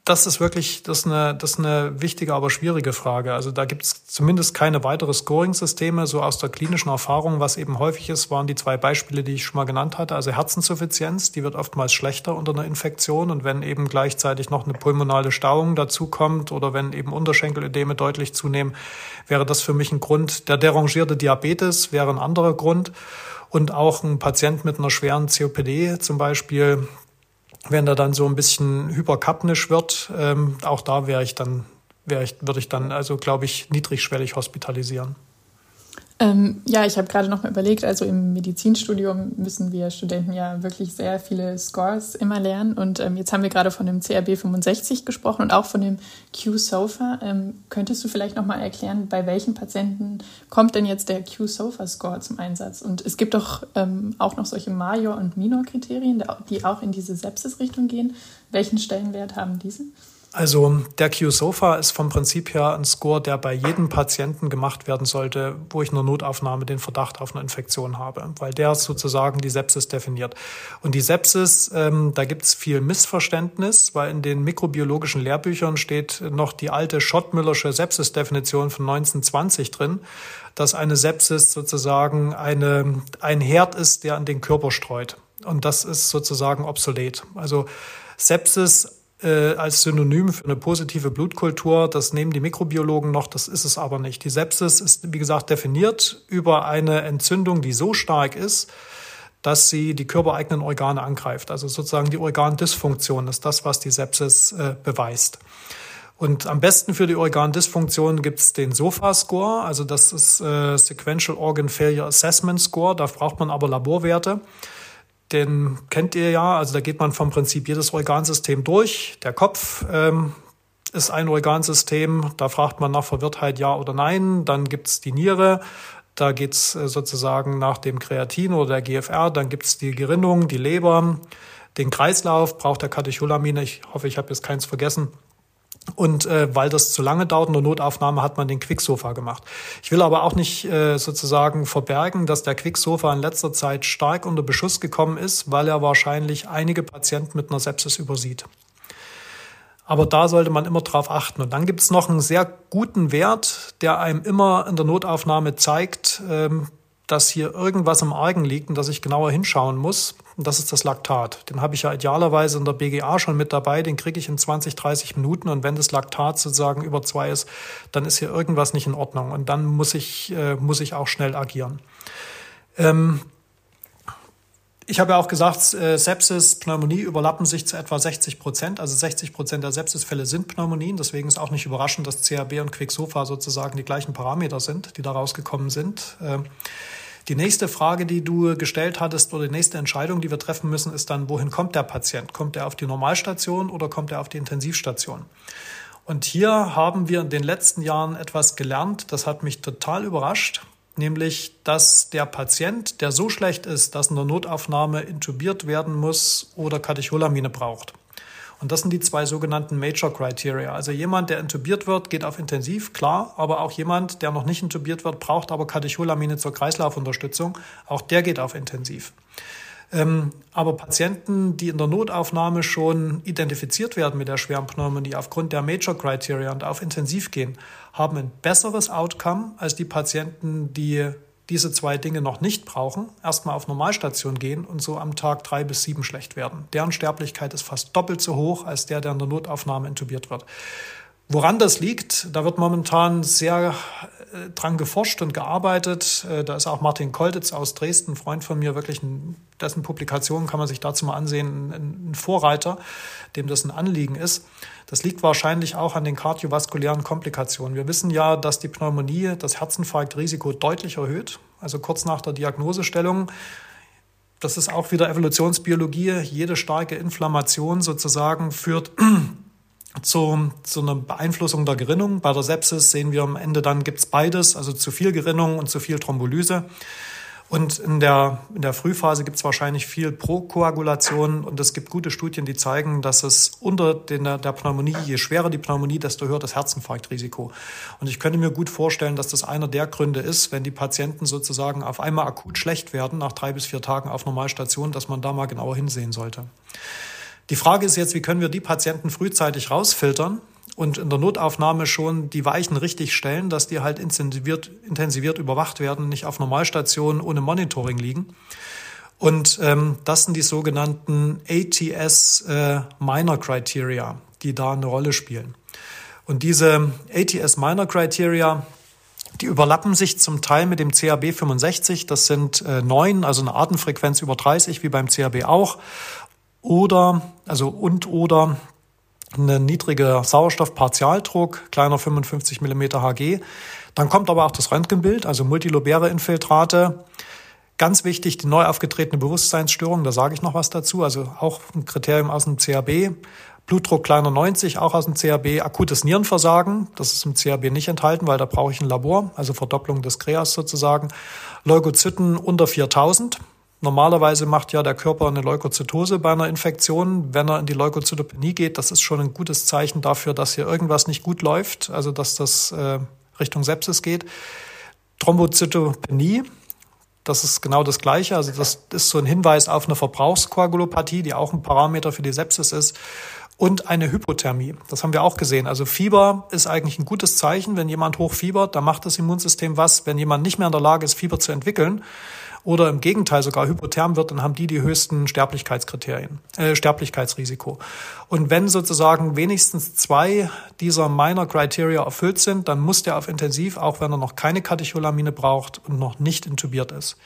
das ist wirklich das ist eine, das ist eine wichtige, aber schwierige Frage. Also da gibt es zumindest keine weitere Scoring-Systeme. So aus der klinischen Erfahrung, was eben häufig ist, waren die zwei Beispiele, die ich schon mal genannt hatte. Also Herzenssuffizienz, die wird oftmals schlechter unter einer Infektion. Und wenn eben gleichzeitig noch eine pulmonale Stauung dazukommt oder wenn eben Unterschenkelödeme deutlich zunehmen, wäre das für mich ein Grund. Der derangierte Diabetes wäre ein anderer Grund. Und auch ein Patient mit einer schweren COPD zum Beispiel, wenn er dann so ein bisschen hyperkapnisch wird, ähm, auch da wäre ich dann, wäre ich, würde ich dann also, glaube ich, niedrigschwellig hospitalisieren. Ähm, ja, ich habe gerade noch mal überlegt, also im Medizinstudium müssen wir Studenten ja wirklich sehr viele Scores immer lernen. Und ähm, jetzt haben wir gerade von dem CRB 65 gesprochen und auch von dem Q-SOFA. Ähm, könntest du vielleicht noch mal erklären, bei welchen Patienten kommt denn jetzt der Q-SOFA-Score zum Einsatz? Und es gibt doch ähm, auch noch solche Major- und Minor-Kriterien, die auch in diese Sepsis-Richtung gehen. Welchen Stellenwert haben diese? Also der Q-SOFA ist vom Prinzip her ein Score, der bei jedem Patienten gemacht werden sollte, wo ich in der Notaufnahme den Verdacht auf eine Infektion habe, weil der sozusagen die Sepsis definiert. Und die Sepsis, ähm, da gibt es viel Missverständnis, weil in den mikrobiologischen Lehrbüchern steht noch die alte Schottmüllersche Sepsis-Definition von 1920 drin, dass eine Sepsis sozusagen eine, ein Herd ist, der an den Körper streut. Und das ist sozusagen obsolet. Also Sepsis äh, als Synonym für eine positive Blutkultur. Das nehmen die Mikrobiologen noch, das ist es aber nicht. Die Sepsis ist, wie gesagt, definiert über eine Entzündung, die so stark ist, dass sie die körpereigenen Organe angreift. Also sozusagen die Organdysfunktion ist das, was die Sepsis äh, beweist. Und am besten für die Organdysfunktion gibt's den SOFA-Score, also das ist äh, Sequential Organ Failure Assessment Score, da braucht man aber Laborwerte. Den kennt ihr ja, also da geht man vom Prinzip jedes Organsystem durch. Der Kopf ähm, ist ein Organsystem, da fragt man nach Verwirrtheit ja oder nein. Dann gibt's die Niere, da geht's äh, sozusagen nach dem Kreatin oder der GFR, dann gibt's die Gerinnung, die Leber, den Kreislauf, braucht der Katecholamine, ich hoffe, ich habe jetzt keins vergessen. Und äh, weil das zu lange dauert in der Notaufnahme, hat man den Quicksofa gemacht. Ich will aber auch nicht äh, sozusagen verbergen, dass der Quicksofa in letzter Zeit stark unter Beschuss gekommen ist, weil er wahrscheinlich einige Patienten mit einer Sepsis übersieht. Aber da sollte man immer drauf achten. Und dann gibt es noch einen sehr guten Wert, der einem immer in der Notaufnahme zeigt, ähm, dass hier irgendwas im Argen liegt und dass ich genauer hinschauen muss. Und das ist das Laktat. Den habe ich ja idealerweise in der BGA schon mit dabei. Den kriege ich in 20, 30 Minuten. Und wenn das Laktat sozusagen über zwei ist, dann ist hier irgendwas nicht in Ordnung. Und dann muss ich, äh, muss ich auch schnell agieren. Ähm, ich habe ja auch gesagt, äh, Sepsis, Pneumonie überlappen sich zu etwa 60 Prozent. Also 60 Prozent der Sepsisfälle sind Pneumonien. Deswegen ist auch nicht überraschend, dass CAB und Quicksofa sozusagen die gleichen Parameter sind, die da rausgekommen sind. Ähm, die nächste Frage, die du gestellt hattest oder die nächste Entscheidung, die wir treffen müssen, ist dann, wohin kommt der Patient? Kommt er auf die Normalstation oder kommt er auf die Intensivstation? Und hier haben wir in den letzten Jahren etwas gelernt, das hat mich total überrascht, nämlich dass der Patient, der so schlecht ist, dass in der Notaufnahme intubiert werden muss oder Katecholamine braucht, und das sind die zwei sogenannten Major Criteria. Also jemand, der intubiert wird, geht auf Intensiv, klar, aber auch jemand, der noch nicht intubiert wird, braucht aber Katecholamine zur Kreislaufunterstützung, auch der geht auf Intensiv. Ähm, aber Patienten, die in der Notaufnahme schon identifiziert werden mit der schweren Pneumonie aufgrund der Major Criteria und auf Intensiv gehen, haben ein besseres Outcome als die Patienten, die diese zwei Dinge noch nicht brauchen, erstmal auf Normalstation gehen und so am Tag drei bis sieben schlecht werden. Deren Sterblichkeit ist fast doppelt so hoch als der, der in der Notaufnahme intubiert wird. Woran das liegt, da wird momentan sehr dran geforscht und gearbeitet. Äh, da ist auch Martin Koltitz aus Dresden, ein Freund von mir, wirklich ein, dessen Publikationen kann man sich dazu mal ansehen, ein Vorreiter, dem das ein Anliegen ist. Das liegt wahrscheinlich auch an den kardiovaskulären Komplikationen. Wir wissen ja, dass die Pneumonie das Herzinfarktrisiko deutlich erhöht, also kurz nach der Diagnosestellung. Das ist auch wieder Evolutionsbiologie. Jede starke Inflammation sozusagen führt zu, zu einer Beeinflussung der Gerinnung. Bei der Sepsis sehen wir am Ende dann gibt's beides, also zu viel Gerinnung und zu viel Thrombolyse. Und in der, in der Frühphase gibt es wahrscheinlich viel Prokoagulation und es gibt gute Studien, die zeigen, dass es unter den, der Pneumonie, je schwerer die Pneumonie, desto höher das Herzinfarktrisiko. Und ich könnte mir gut vorstellen, dass das einer der Gründe ist, wenn die Patienten sozusagen auf einmal akut schlecht werden, nach drei bis vier Tagen auf Normalstation, dass man da mal genauer hinsehen sollte. Die Frage ist jetzt, wie können wir die Patienten frühzeitig rausfiltern und in der Notaufnahme schon die Weichen richtig stellen, dass die halt intensiviert, intensiviert überwacht werden, nicht auf Normalstationen ohne Monitoring liegen. Und ähm, das sind die sogenannten ATS äh, Minor Criteria, die da eine Rolle spielen. Und diese ATS Minor Criteria, die überlappen sich zum Teil mit dem CAB 65. Das sind äh, neun, also eine Atemfrequenz über 30, wie beim CAB auch. Oder, also und oder ein niedriger Sauerstoffpartialdruck, kleiner 55 mm Hg. Dann kommt aber auch das Röntgenbild, also multilobäre Infiltrate. Ganz wichtig, die neu aufgetretene Bewusstseinsstörung, da sage ich noch was dazu, also auch ein Kriterium aus dem CAB. Blutdruck kleiner 90, auch aus dem CAB. Akutes Nierenversagen, das ist im CAB nicht enthalten, weil da brauche ich ein Labor, also Verdopplung des Kreas sozusagen. Leukozyten unter 4000. Normalerweise macht ja der Körper eine Leukozytose bei einer Infektion. Wenn er in die Leukozytopenie geht, das ist schon ein gutes Zeichen dafür, dass hier irgendwas nicht gut läuft, also dass das äh, Richtung Sepsis geht. Thrombozytopenie, das ist genau das Gleiche. Also das ist so ein Hinweis auf eine Verbrauchskoagulopathie, die auch ein Parameter für die Sepsis ist und eine Hypothermie. Das haben wir auch gesehen. Also Fieber ist eigentlich ein gutes Zeichen. Wenn jemand hochfiebert, dann macht das Immunsystem was. Wenn jemand nicht mehr in der Lage ist, Fieber zu entwickeln oder im Gegenteil sogar hypotherm wird, dann haben die die höchsten Sterblichkeitskriterien, äh, Sterblichkeitsrisiko. Und wenn sozusagen wenigstens zwei dieser Minor Criteria erfüllt sind, dann muss der auf Intensiv, auch wenn er noch keine Katecholamine braucht und noch nicht intubiert ist.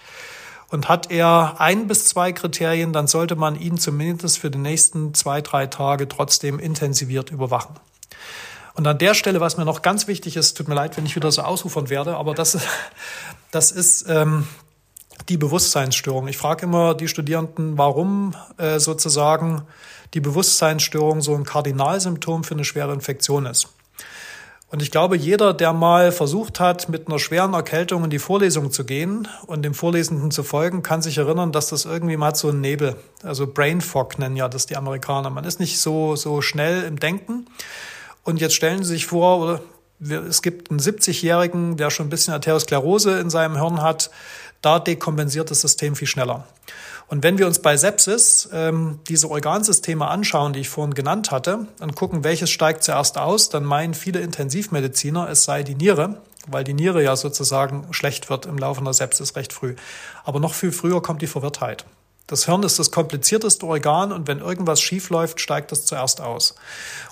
Und hat er ein bis zwei Kriterien, dann sollte man ihn zumindest für die nächsten zwei, drei Tage trotzdem intensiviert überwachen. Und an der Stelle, was mir noch ganz wichtig ist, tut mir leid, wenn ich wieder so ausufern werde, aber das, das ist ähm, die Bewusstseinsstörung. Ich frage immer die Studierenden, warum äh, sozusagen die Bewusstseinsstörung so ein Kardinalsymptom für eine schwere Infektion ist. Und ich glaube, jeder, der mal versucht hat, mit einer schweren Erkältung in die Vorlesung zu gehen und dem Vorlesenden zu folgen, kann sich erinnern, dass das irgendwie mal so ein Nebel, also Brain Fog nennen ja das die Amerikaner. Man ist nicht so, so schnell im Denken. Und jetzt stellen Sie sich vor, oder es gibt einen 70-Jährigen, der schon ein bisschen Arteriosklerose in seinem Hirn hat. Da dekompensiert das System viel schneller. Und wenn wir uns bei Sepsis ähm, diese Organsysteme anschauen, die ich vorhin genannt hatte, und gucken, welches steigt zuerst aus, dann meinen viele Intensivmediziner, es sei die Niere, weil die Niere ja sozusagen schlecht wird im Laufe einer Sepsis recht früh. Aber noch viel früher kommt die Verwirrtheit. Das Hirn ist das komplizierteste Organ und wenn irgendwas schief läuft, steigt das zuerst aus.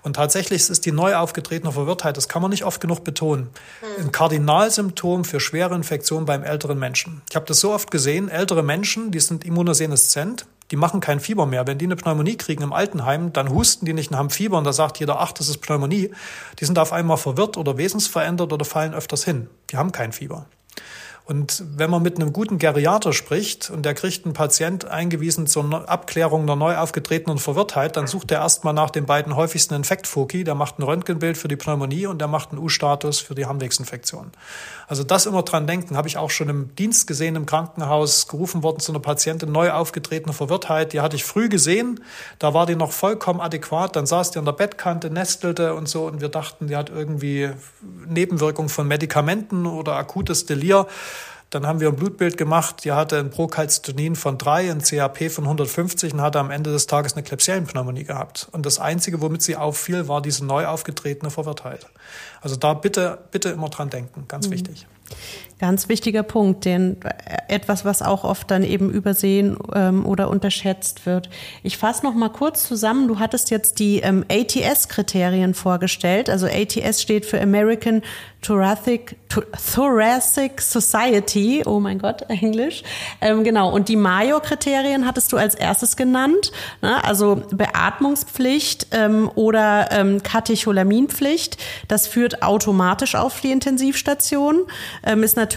Und tatsächlich ist die neu aufgetretene Verwirrtheit, das kann man nicht oft genug betonen, hm. ein Kardinalsymptom für schwere Infektionen beim älteren Menschen. Ich habe das so oft gesehen, ältere Menschen, die sind immunoseneszent, die machen kein Fieber mehr. Wenn die eine Pneumonie kriegen im Altenheim, dann husten die nicht und haben Fieber und da sagt jeder, ach, das ist Pneumonie. Die sind auf einmal verwirrt oder wesensverändert oder fallen öfters hin. Die haben kein Fieber. Und wenn man mit einem guten Geriater spricht und der kriegt einen Patient eingewiesen zur Abklärung einer neu aufgetretenen Verwirrtheit, dann sucht er erstmal nach den beiden häufigsten Infektfoki. Der macht ein Röntgenbild für die Pneumonie und der macht einen U-Status für die Harnwegsinfektion. Also das immer dran denken, habe ich auch schon im Dienst gesehen im Krankenhaus, gerufen worden zu einer Patientin, neu aufgetretene Verwirrtheit. Die hatte ich früh gesehen, da war die noch vollkommen adäquat. Dann saß die an der Bettkante, nestelte und so und wir dachten, die hat irgendwie Nebenwirkung von Medikamenten oder akutes Delir. Dann haben wir ein Blutbild gemacht, die hatte ein Procalcitonin von 3, ein CAP von 150 und hatte am Ende des Tages eine Klebsiellenpneumonie gehabt. Und das Einzige, womit sie auffiel, war diese neu aufgetretene Verwirrtheit. Also da bitte, bitte immer dran denken, ganz mhm. wichtig. Ganz wichtiger Punkt, denn etwas, was auch oft dann eben übersehen ähm, oder unterschätzt wird. Ich fasse noch mal kurz zusammen. Du hattest jetzt die ähm, ATS-Kriterien vorgestellt. Also ATS steht für American Thoracic, Thoracic Society. Oh mein Gott, Englisch. Ähm, genau. Und die Mayo-Kriterien hattest du als erstes genannt. Ne? Also Beatmungspflicht ähm, oder ähm, Katecholaminpflicht. Das führt automatisch auf die Intensivstation. Ähm, ist natürlich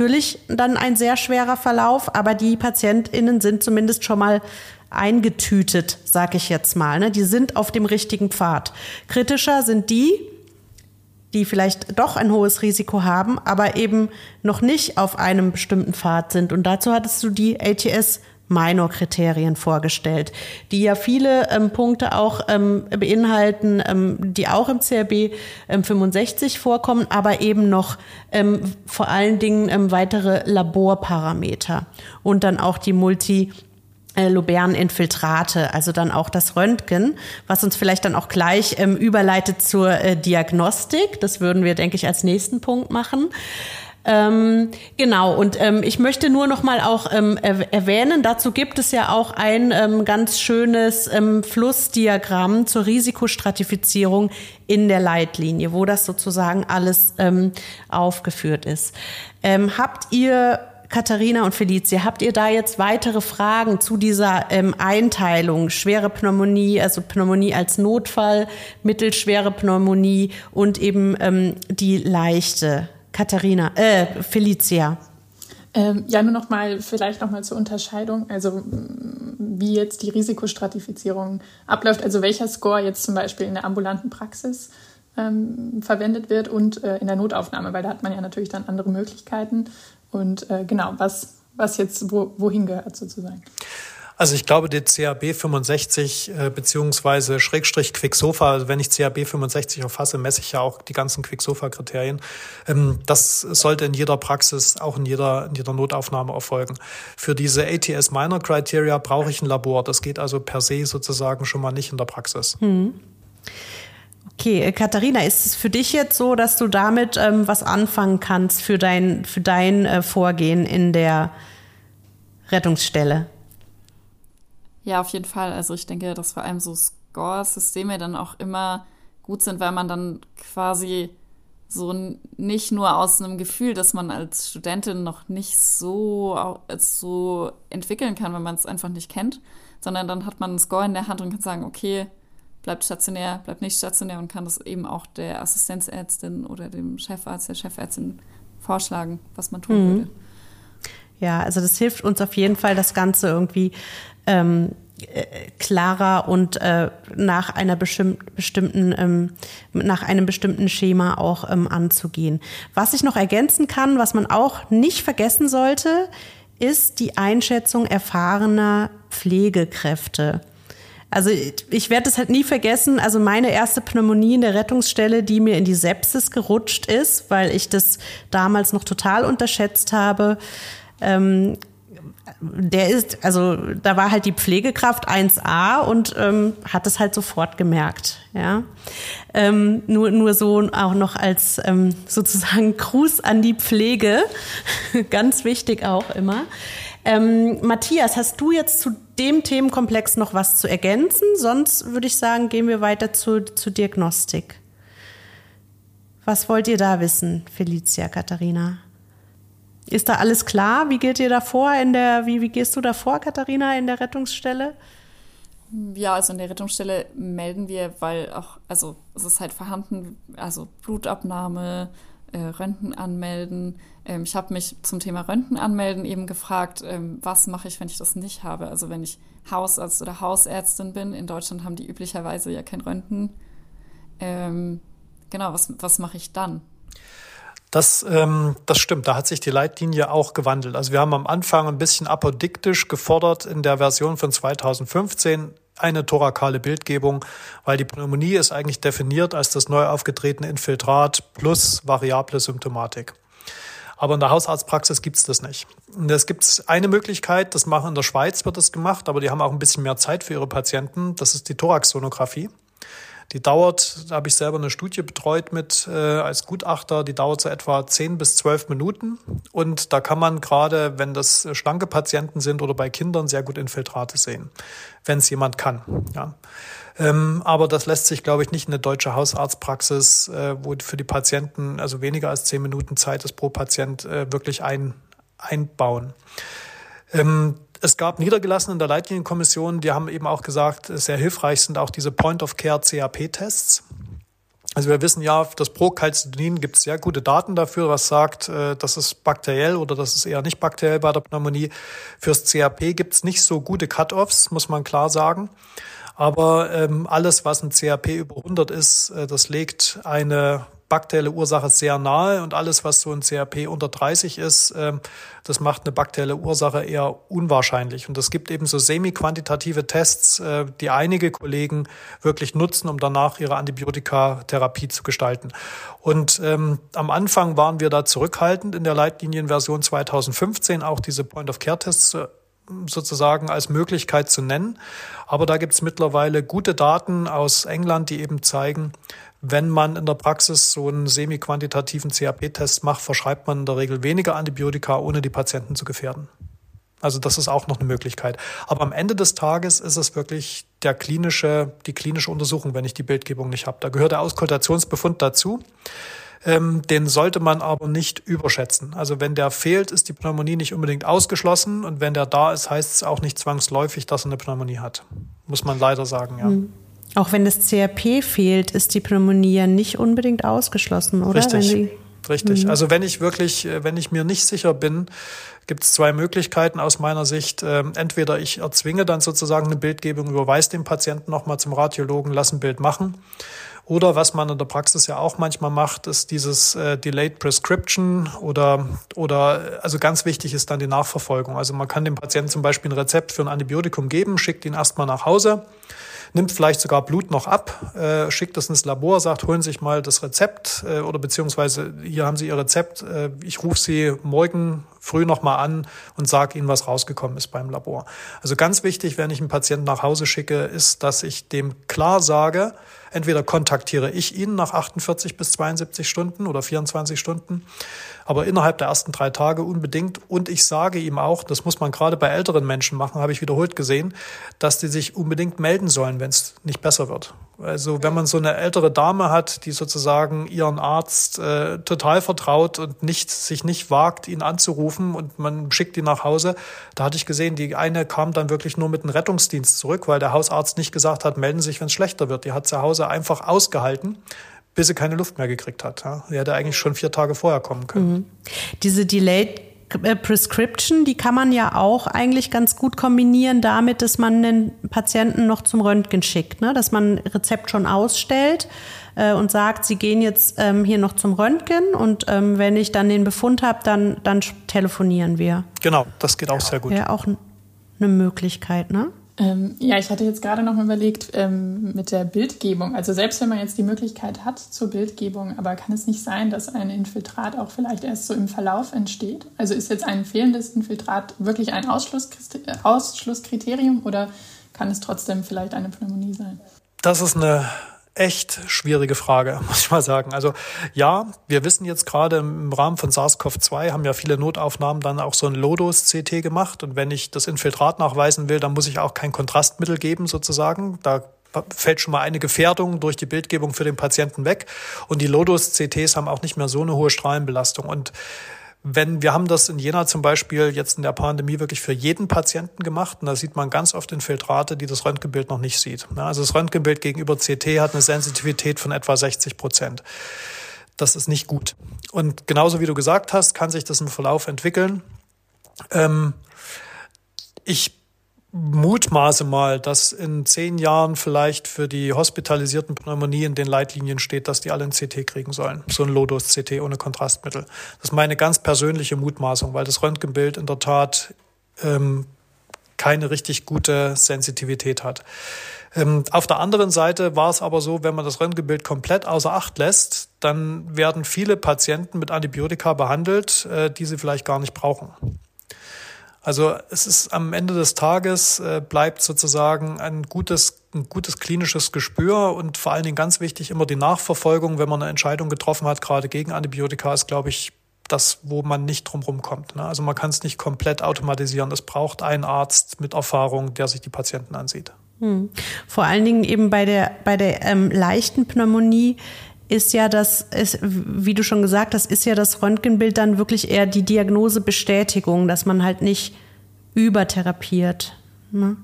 dann ein sehr schwerer Verlauf, aber die PatientInnen sind zumindest schon mal eingetütet, sag ich jetzt mal. Ne? Die sind auf dem richtigen Pfad. Kritischer sind die, die vielleicht doch ein hohes Risiko haben, aber eben noch nicht auf einem bestimmten Pfad sind. Und dazu hattest du die ATS Minor-Kriterien vorgestellt, die ja viele ähm, Punkte auch ähm, beinhalten, ähm, die auch im CRB 65 ähm, vorkommen, aber eben noch ähm, vor allen Dingen ähm, weitere Laborparameter und dann auch die Multi- äh, Lobern-Infiltrate, also dann auch das Röntgen, was uns vielleicht dann auch gleich ähm, überleitet zur äh, Diagnostik. Das würden wir, denke ich, als nächsten Punkt machen. Ähm, genau, und ähm, ich möchte nur noch mal auch ähm, erwähnen, dazu gibt es ja auch ein ähm, ganz schönes ähm, Flussdiagramm zur Risikostratifizierung in der Leitlinie, wo das sozusagen alles ähm, aufgeführt ist. Ähm, habt ihr Katharina und Felicia, habt ihr da jetzt weitere Fragen zu dieser ähm, Einteilung? Schwere Pneumonie, also Pneumonie als Notfall, mittelschwere Pneumonie und eben ähm, die leichte? Katharina, äh, Felicia. Ähm, ja, nur noch mal, vielleicht noch mal zur Unterscheidung, also wie jetzt die Risikostratifizierung abläuft, also welcher Score jetzt zum Beispiel in der ambulanten Praxis ähm, verwendet wird und äh, in der Notaufnahme, weil da hat man ja natürlich dann andere Möglichkeiten und äh, genau, was, was jetzt wo, wohin gehört sozusagen. Also ich glaube, die CAB 65 äh, beziehungsweise Schrägstrich Quicksofa, also wenn ich CAB 65 erfasse, messe ich ja auch die ganzen Quicksofa-Kriterien. Ähm, das sollte in jeder Praxis, auch in jeder, in jeder Notaufnahme erfolgen. Für diese ATS Minor Criteria brauche ich ein Labor. Das geht also per se sozusagen schon mal nicht in der Praxis. Hm. Okay, äh, Katharina, ist es für dich jetzt so, dass du damit ähm, was anfangen kannst für dein, für dein äh, Vorgehen in der Rettungsstelle? Ja, auf jeden Fall. Also ich denke, dass vor allem so Score-Systeme dann auch immer gut sind, weil man dann quasi so nicht nur aus einem Gefühl, dass man als Studentin noch nicht so, so entwickeln kann, wenn man es einfach nicht kennt, sondern dann hat man einen Score in der Hand und kann sagen, okay, bleibt stationär, bleibt nicht stationär und kann das eben auch der Assistenzärztin oder dem Chefarzt, der Chefärztin vorschlagen, was man tun mhm. würde. Ja, also das hilft uns auf jeden Fall, das Ganze irgendwie ähm, äh, klarer und äh, nach einer bestimmten ähm, nach einem bestimmten Schema auch ähm, anzugehen. Was ich noch ergänzen kann, was man auch nicht vergessen sollte, ist die Einschätzung erfahrener Pflegekräfte. Also ich werde es halt nie vergessen. Also meine erste Pneumonie in der Rettungsstelle, die mir in die Sepsis gerutscht ist, weil ich das damals noch total unterschätzt habe. Ähm, der ist, also da war halt die Pflegekraft 1a und ähm, hat es halt sofort gemerkt. Ja, ähm, nur nur so auch noch als ähm, sozusagen Gruß an die Pflege, ganz wichtig auch immer. Ähm, Matthias, hast du jetzt zu dem Themenkomplex noch was zu ergänzen? Sonst würde ich sagen, gehen wir weiter zu, zu Diagnostik. Was wollt ihr da wissen, Felicia, Katharina? Ist da alles klar? Wie geht ihr da vor in der, wie, wie gehst du da vor, Katharina, in der Rettungsstelle? Ja, also in der Rettungsstelle melden wir, weil auch, also es ist halt vorhanden, also Blutabnahme, äh, Röntgen anmelden. Ähm, ich habe mich zum Thema Röntgen anmelden eben gefragt, ähm, was mache ich, wenn ich das nicht habe? Also wenn ich Hausarzt oder Hausärztin bin, in Deutschland haben die üblicherweise ja kein Röntgen. Ähm, genau, was, was mache ich dann? Das, ähm, das stimmt, da hat sich die Leitlinie auch gewandelt. Also wir haben am Anfang ein bisschen apodiktisch gefordert in der Version von 2015 eine thorakale Bildgebung, weil die Pneumonie ist eigentlich definiert als das neu aufgetretene Infiltrat plus variable Symptomatik. Aber in der Hausarztpraxis gibt's das nicht. Es gibt eine Möglichkeit, das machen in der Schweiz wird das gemacht, aber die haben auch ein bisschen mehr Zeit für ihre Patienten. Das ist die Thoraxsonographie. Die dauert, da habe ich selber eine Studie betreut mit äh, als Gutachter, die dauert so etwa 10 bis 12 Minuten. Und da kann man gerade, wenn das schlanke Patienten sind oder bei Kindern, sehr gut Infiltrate sehen, wenn es jemand kann. Ja. Ähm, aber das lässt sich, glaube ich, nicht in eine deutsche Hausarztpraxis, äh, wo für die Patienten also weniger als 10 Minuten Zeit ist pro Patient, äh, wirklich ein, einbauen. Ähm, es gab Niedergelassene in der Leitlinienkommission, die haben eben auch gesagt, sehr hilfreich sind auch diese Point-of-Care-CAP-Tests. Also wir wissen ja, das Procalcitonin gibt es sehr gute Daten dafür, was sagt, äh, das ist bakteriell oder das ist eher nicht bakteriell bei der Pneumonie. Fürs CAP gibt es nicht so gute Cut-offs, muss man klar sagen. Aber ähm, alles, was ein CAP über 100 ist, äh, das legt eine bakterielle Ursache sehr nahe und alles, was so ein CRP unter 30 ist, ähm, das macht eine bakterielle Ursache eher unwahrscheinlich. Und es gibt eben so semi-quantitative Tests, äh, die einige Kollegen wirklich nutzen, um danach ihre Antibiotikatherapie zu gestalten. Und ähm, am Anfang waren wir da zurückhaltend in der Leitlinienversion 2015 auch diese Point-of-Care-Tests sozusagen als Möglichkeit zu nennen. Aber da gibt es mittlerweile gute Daten aus England, die eben zeigen, wenn man in der Praxis so einen semi-quantitativen CAP-Test macht, verschreibt man in der Regel weniger Antibiotika, ohne die Patienten zu gefährden. Also das ist auch noch eine Möglichkeit. Aber am Ende des Tages ist es wirklich der klinische, die klinische Untersuchung, wenn ich die Bildgebung nicht habe. Da gehört der Auskultationsbefund dazu. Ähm, den sollte man aber nicht überschätzen. Also wenn der fehlt, ist die Pneumonie nicht unbedingt ausgeschlossen und wenn der da ist, heißt es auch nicht zwangsläufig, dass er eine Pneumonie hat. Muss man leider sagen, ja. Mhm. Auch wenn das CRP fehlt, ist die Pneumonie ja nicht unbedingt ausgeschlossen, oder? Richtig. Richtig. Mhm. Also wenn ich wirklich, äh, wenn ich mir nicht sicher bin, gibt es zwei Möglichkeiten aus meiner Sicht. Ähm, entweder ich erzwinge dann sozusagen eine Bildgebung, überweise den Patienten nochmal zum Radiologen, lass ein Bild machen. Oder was man in der Praxis ja auch manchmal macht, ist dieses äh, Delayed Prescription oder, oder, also ganz wichtig ist dann die Nachverfolgung. Also man kann dem Patienten zum Beispiel ein Rezept für ein Antibiotikum geben, schickt ihn erstmal nach Hause nimmt vielleicht sogar Blut noch ab, äh, schickt es ins Labor, sagt, holen Sie sich mal das Rezept äh, oder beziehungsweise hier haben Sie Ihr Rezept, äh, ich rufe Sie morgen früh nochmal an und sage Ihnen, was rausgekommen ist beim Labor. Also ganz wichtig, wenn ich einen Patienten nach Hause schicke, ist, dass ich dem klar sage, entweder kontaktiere ich ihn nach 48 bis 72 Stunden oder 24 Stunden aber innerhalb der ersten drei Tage unbedingt. Und ich sage ihm auch, das muss man gerade bei älteren Menschen machen, habe ich wiederholt gesehen, dass die sich unbedingt melden sollen, wenn es nicht besser wird. Also wenn man so eine ältere Dame hat, die sozusagen ihren Arzt äh, total vertraut und nicht, sich nicht wagt, ihn anzurufen und man schickt ihn nach Hause, da hatte ich gesehen, die eine kam dann wirklich nur mit einem Rettungsdienst zurück, weil der Hausarzt nicht gesagt hat, melden Sie sich, wenn es schlechter wird. Die hat zu Hause einfach ausgehalten bis sie keine Luft mehr gekriegt hat. Ja. Sie hätte eigentlich schon vier Tage vorher kommen können. Mhm. Diese Delayed äh, Prescription, die kann man ja auch eigentlich ganz gut kombinieren damit, dass man den Patienten noch zum Röntgen schickt, ne? dass man ein Rezept schon ausstellt äh, und sagt, Sie gehen jetzt ähm, hier noch zum Röntgen und ähm, wenn ich dann den Befund habe, dann, dann telefonieren wir. Genau, das geht auch sehr gut. Wäre auch eine Möglichkeit, ne? Ähm, ja, ich hatte jetzt gerade noch überlegt ähm, mit der Bildgebung. Also selbst wenn man jetzt die Möglichkeit hat zur Bildgebung, aber kann es nicht sein, dass ein Infiltrat auch vielleicht erst so im Verlauf entsteht? Also ist jetzt ein fehlendes Infiltrat wirklich ein Ausschlusskriterium oder kann es trotzdem vielleicht eine Pneumonie sein? Das ist eine echt schwierige Frage, muss ich mal sagen. Also ja, wir wissen jetzt gerade im Rahmen von SARS-CoV-2 haben ja viele Notaufnahmen dann auch so ein Lodos-CT gemacht. Und wenn ich das Infiltrat nachweisen will, dann muss ich auch kein Kontrastmittel geben sozusagen. Da fällt schon mal eine Gefährdung durch die Bildgebung für den Patienten weg. Und die Lodos-CTs haben auch nicht mehr so eine hohe Strahlenbelastung. Und wenn wir haben das in Jena zum Beispiel jetzt in der Pandemie wirklich für jeden Patienten gemacht und da sieht man ganz oft Infiltrate, die das Röntgenbild noch nicht sieht. Also das Röntgenbild gegenüber CT hat eine Sensitivität von etwa 60 Prozent. Das ist nicht gut. Und genauso wie du gesagt hast, kann sich das im Verlauf entwickeln. Ähm, ich mutmaße mal, dass in zehn Jahren vielleicht für die hospitalisierten Pneumonie in den Leitlinien steht, dass die alle ein CT kriegen sollen. So ein Lodos-CT ohne Kontrastmittel. Das ist meine ganz persönliche Mutmaßung, weil das Röntgenbild in der Tat ähm, keine richtig gute Sensitivität hat. Ähm, auf der anderen Seite war es aber so, wenn man das Röntgenbild komplett außer Acht lässt, dann werden viele Patienten mit Antibiotika behandelt, äh, die sie vielleicht gar nicht brauchen. Also es ist am Ende des Tages äh, bleibt sozusagen ein gutes, ein gutes klinisches Gespür und vor allen Dingen ganz wichtig immer die Nachverfolgung, wenn man eine Entscheidung getroffen hat, gerade gegen Antibiotika, ist, glaube ich, das, wo man nicht drumherum kommt. Ne? Also man kann es nicht komplett automatisieren. Es braucht einen Arzt mit Erfahrung, der sich die Patienten ansieht. Hm. Vor allen Dingen eben bei der, bei der ähm, leichten Pneumonie ist ja das, ist, wie du schon gesagt hast, ist ja das Röntgenbild dann wirklich eher die Diagnosebestätigung, dass man halt nicht übertherapiert. Ne?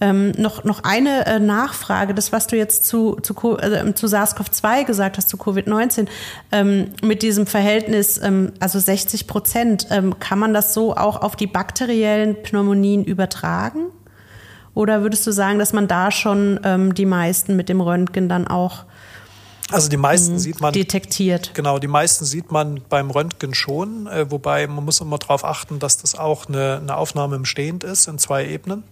Ähm, noch, noch eine äh, Nachfrage, das, was du jetzt zu, zu, äh, zu SARS-CoV-2 gesagt hast, zu Covid-19, ähm, mit diesem Verhältnis, ähm, also 60 Prozent, ähm, kann man das so auch auf die bakteriellen Pneumonien übertragen? Oder würdest du sagen, dass man da schon ähm, die meisten mit dem Röntgen dann auch also die meisten mhm. sieht man detektiert. Genau, die meisten sieht man beim Röntgen schon, äh, wobei man muss immer darauf achten, dass das auch eine, eine Aufnahme im Stehend ist in zwei Ebenen.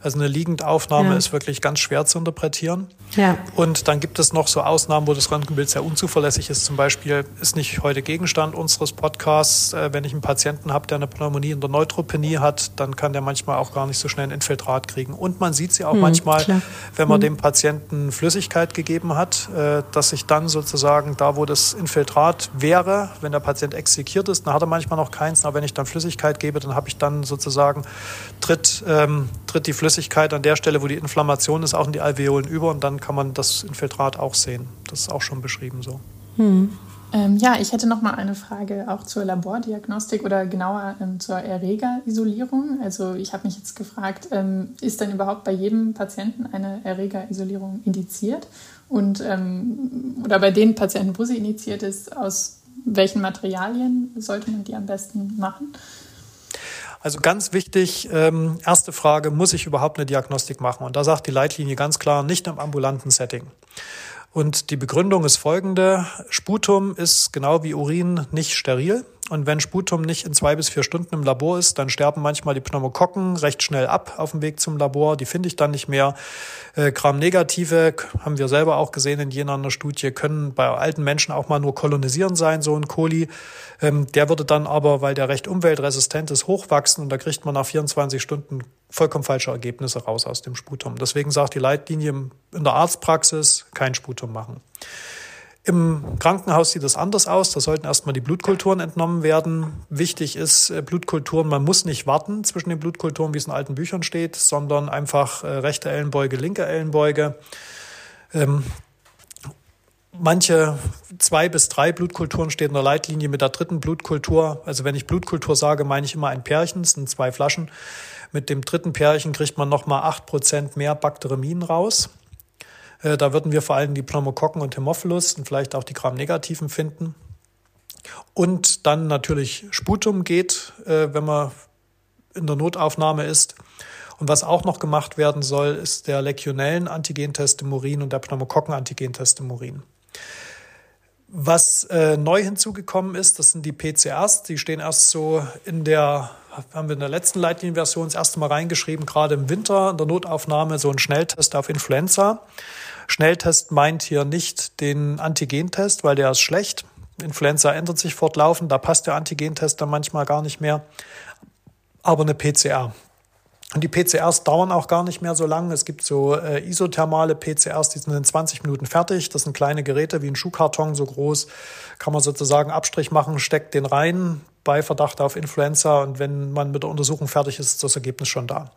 Also eine Liegendaufnahme ja. ist wirklich ganz schwer zu interpretieren. Ja. Und dann gibt es noch so Ausnahmen, wo das Röntgenbild sehr unzuverlässig ist. Zum Beispiel ist nicht heute Gegenstand unseres Podcasts, äh, wenn ich einen Patienten habe, der eine Pneumonie in der Neutropenie hat, dann kann der manchmal auch gar nicht so schnell ein Infiltrat kriegen. Und man sieht sie auch hm, manchmal, klar. wenn man hm. dem Patienten Flüssigkeit gegeben hat, äh, dass sich dann sozusagen da, wo das Infiltrat wäre, wenn der Patient exekiert ist, dann hat er manchmal noch keins. Aber wenn ich dann Flüssigkeit gebe, dann habe ich dann sozusagen tritt, ähm, tritt die Flüssigkeit Flüssigkeit an der Stelle, wo die Inflammation ist, auch in die Alveolen über und dann kann man das Infiltrat auch sehen. Das ist auch schon beschrieben so. Hm. Ähm, ja, ich hätte noch mal eine Frage auch zur Labordiagnostik oder genauer ähm, zur Erregerisolierung. Also ich habe mich jetzt gefragt, ähm, ist denn überhaupt bei jedem Patienten eine Erregerisolierung indiziert? Und ähm, oder bei den Patienten, wo sie initiiert ist, aus welchen Materialien sollte man die am besten machen? Also ganz wichtig, ähm, erste Frage, muss ich überhaupt eine Diagnostik machen? Und da sagt die Leitlinie ganz klar, nicht im ambulanten Setting. Und die Begründung ist folgende. Sputum ist genau wie Urin nicht steril. Und wenn Sputum nicht in zwei bis vier Stunden im Labor ist, dann sterben manchmal die Pneumokokken recht schnell ab auf dem Weg zum Labor. Die finde ich dann nicht mehr. Äh, Gram-Negative, haben wir selber auch gesehen in jener Studie, können bei alten Menschen auch mal nur kolonisieren sein, so ein Coli. Ähm, der würde dann aber, weil der recht umweltresistent ist, hochwachsen und da kriegt man nach 24 Stunden vollkommen falsche Ergebnisse raus aus dem Sputum. Deswegen sagt die Leitlinie in der Arztpraxis kein Sputum machen. Im Krankenhaus sieht es anders aus. Da sollten erstmal die Blutkulturen entnommen werden. Wichtig ist äh, Blutkulturen, man muss nicht warten zwischen den Blutkulturen, wie es in alten Büchern steht, sondern einfach äh, rechte Ellenbeuge, linke Ellenbeuge. Ähm, manche zwei bis drei Blutkulturen stehen in der Leitlinie mit der dritten Blutkultur. Also wenn ich Blutkultur sage, meine ich immer ein Pärchen, es sind zwei Flaschen. Mit dem dritten Pärchen kriegt man nochmal acht Prozent mehr Bakteremien raus. Äh, da würden wir vor allem die Pneumokokken und Hämophilus und vielleicht auch die Gram-Negativen finden. Und dann natürlich Sputum geht, äh, wenn man in der Notaufnahme ist. Und was auch noch gemacht werden soll, ist der Legionellen-Antigentest im Urin und der Pneumokokken-Antigentest im Urin. Was äh, neu hinzugekommen ist, das sind die PCRs. Die stehen erst so in der, haben wir in der letzten Leitlinienversion das erste Mal reingeschrieben, gerade im Winter in der Notaufnahme so ein Schnelltest auf Influenza. Schnelltest meint hier nicht den Antigentest, weil der ist schlecht. Influenza ändert sich fortlaufend, da passt der Antigentest dann manchmal gar nicht mehr. Aber eine PCR. Und die PCRs dauern auch gar nicht mehr so lange. Es gibt so äh, isothermale PCRs, die sind in 20 Minuten fertig. Das sind kleine Geräte wie ein Schuhkarton so groß. Kann man sozusagen Abstrich machen, steckt den rein bei Verdacht auf Influenza und wenn man mit der Untersuchung fertig ist, ist das Ergebnis schon da.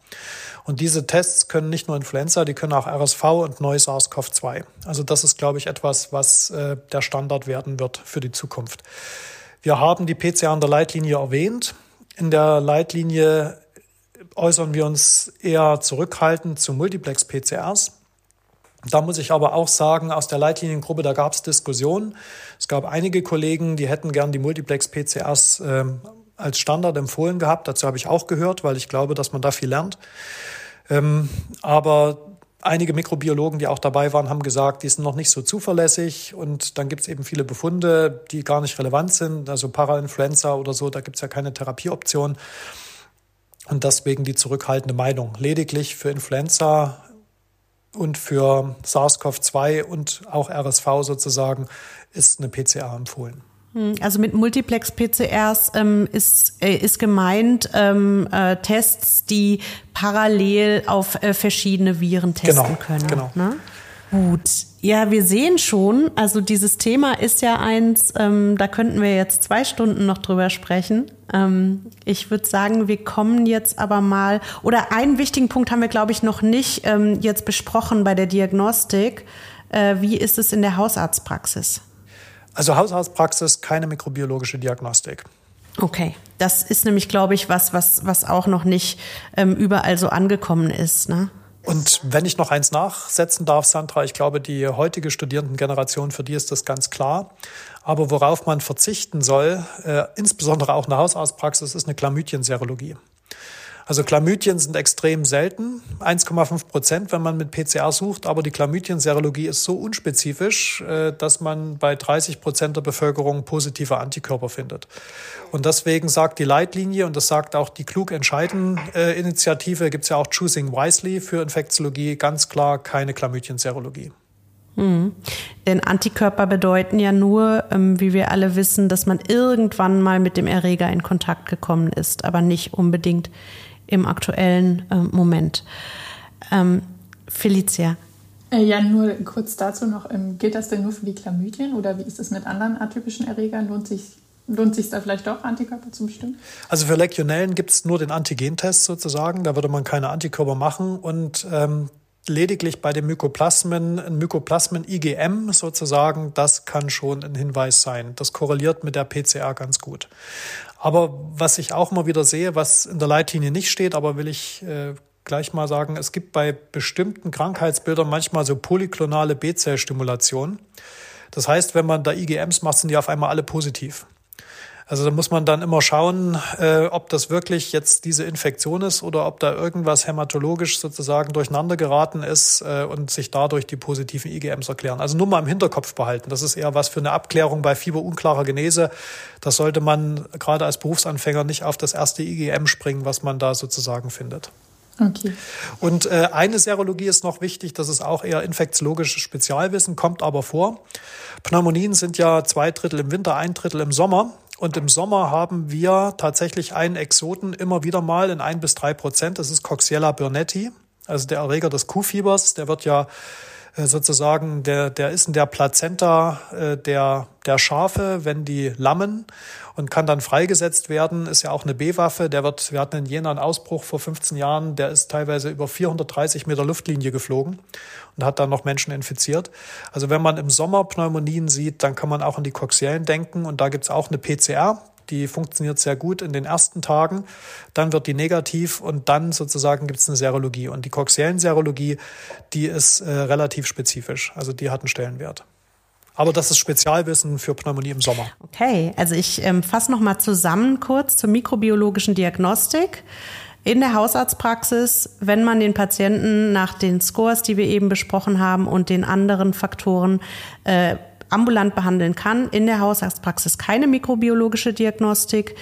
Und diese Tests können nicht nur Influenza, die können auch RSV und neues SARS-CoV-2. Also das ist, glaube ich, etwas, was äh, der Standard werden wird für die Zukunft. Wir haben die PCR in der Leitlinie erwähnt. In der Leitlinie äußern wir uns eher zurückhaltend zu Multiplex-PCRs. Da muss ich aber auch sagen, aus der Leitliniengruppe, da gab es Diskussionen. Es gab einige Kollegen, die hätten gern die Multiplex-PCRs äh, als Standard empfohlen gehabt. Dazu habe ich auch gehört, weil ich glaube, dass man da viel lernt. Ähm, aber einige Mikrobiologen, die auch dabei waren, haben gesagt, die sind noch nicht so zuverlässig und dann gibt es eben viele Befunde, die gar nicht relevant sind, also Parainfluenza oder so, da gibt es ja keine Therapieoption und deswegen die zurückhaltende Meinung. Lediglich für Influenza und für SARS-CoV-2 und auch RSV sozusagen ist eine PCR empfohlen. Hm, also mit Multiplex-PCRs ähm, ist, äh, ist gemeint ähm, äh, Tests, die parallel auf äh, verschiedene Viren testen genau, können. Genau. Ne? Gut. Ja, wir sehen schon, also dieses Thema ist ja eins, ähm, da könnten wir jetzt zwei Stunden noch drüber sprechen. Ähm, ich würde sagen, wir kommen jetzt aber mal, oder einen wichtigen Punkt haben wir, glaube ich, noch nicht ähm, jetzt besprochen bei der Diagnostik. Äh, wie ist es in der Hausarztpraxis? Also Hausarztpraxis, keine mikrobiologische Diagnostik. Okay, das ist nämlich, glaube ich, was, was, was auch noch nicht ähm, überall so angekommen ist. Ne? Und wenn ich noch eins nachsetzen darf, Sandra, ich glaube, die heutige Studierendengeneration, für die ist das ganz klar. Aber worauf man verzichten soll, äh, insbesondere auch eine Hausarztpraxis, ist eine Chlamydien-Serologie. Also Chlamydien sind extrem selten, 1,5 Prozent, wenn man mit PCR sucht, aber die Chlamydien-Serologie ist so unspezifisch, äh, dass man bei 30 Prozent der Bevölkerung positive Antikörper findet. Und deswegen sagt die Leitlinie, und das sagt auch die Klug Entscheiden-Initiative, gibt es ja auch Choosing Wisely für Infektiologie, ganz klar keine Chlamydien-Serologie. Mhm. Denn Antikörper bedeuten ja nur, ähm, wie wir alle wissen, dass man irgendwann mal mit dem Erreger in Kontakt gekommen ist, aber nicht unbedingt im aktuellen äh, Moment. Ähm, Felicia. Äh, ja, nur kurz dazu noch, ähm, gilt das denn nur für die Chlamydien oder wie ist es mit anderen atypischen Erregern? Lohnt sich Lohnt sich da vielleicht doch, Antikörper zu bestimmen? Also für Legionellen gibt es nur den Antigentest sozusagen. Da würde man keine Antikörper machen. Und ähm, lediglich bei den Mykoplasmen, ein Mykoplasmen-IgM sozusagen, das kann schon ein Hinweis sein. Das korreliert mit der PCR ganz gut. Aber was ich auch immer wieder sehe, was in der Leitlinie nicht steht, aber will ich äh, gleich mal sagen, es gibt bei bestimmten Krankheitsbildern manchmal so polyklonale B-Zell-Stimulation. Das heißt, wenn man da IgMs macht, sind die auf einmal alle positiv. Also da muss man dann immer schauen, äh, ob das wirklich jetzt diese Infektion ist oder ob da irgendwas hämatologisch sozusagen durcheinander geraten ist äh, und sich dadurch die positiven IgMs erklären. Also nur mal im Hinterkopf behalten. Das ist eher was für eine Abklärung bei fieberunklarer Genese. Das sollte man gerade als Berufsanfänger nicht auf das erste IgM springen, was man da sozusagen findet. Okay. Und äh, eine Serologie ist noch wichtig, das ist auch eher infektiologisches Spezialwissen, kommt aber vor. Pneumonien sind ja zwei Drittel im Winter, ein Drittel im Sommer. Und im Sommer haben wir tatsächlich einen Exoten immer wieder mal in ein bis drei Prozent. Das ist Coxiella burnetti, also der Erreger des Kuhfiebers. Der wird ja sozusagen, der, der ist in der Plazenta äh, der, der Schafe, wenn die lammen und kann dann freigesetzt werden, ist ja auch eine B-Waffe. Der wird, wir hatten in Jena einen Ausbruch vor 15 Jahren, der ist teilweise über 430 Meter Luftlinie geflogen und hat dann noch Menschen infiziert. Also wenn man im Sommer Pneumonien sieht, dann kann man auch an die Coxiellen denken und da gibt's auch eine PCR, die funktioniert sehr gut in den ersten Tagen. Dann wird die negativ und dann sozusagen gibt es eine Serologie. Und die coxiellen Serologie, die ist äh, relativ spezifisch. Also die hat einen Stellenwert. Aber das ist Spezialwissen für Pneumonie im Sommer. Okay, also ich ähm, fasse nochmal zusammen kurz zur mikrobiologischen Diagnostik in der Hausarztpraxis, wenn man den Patienten nach den Scores, die wir eben besprochen haben und den anderen Faktoren äh, ambulant behandeln kann, in der Hausarztpraxis keine mikrobiologische Diagnostik,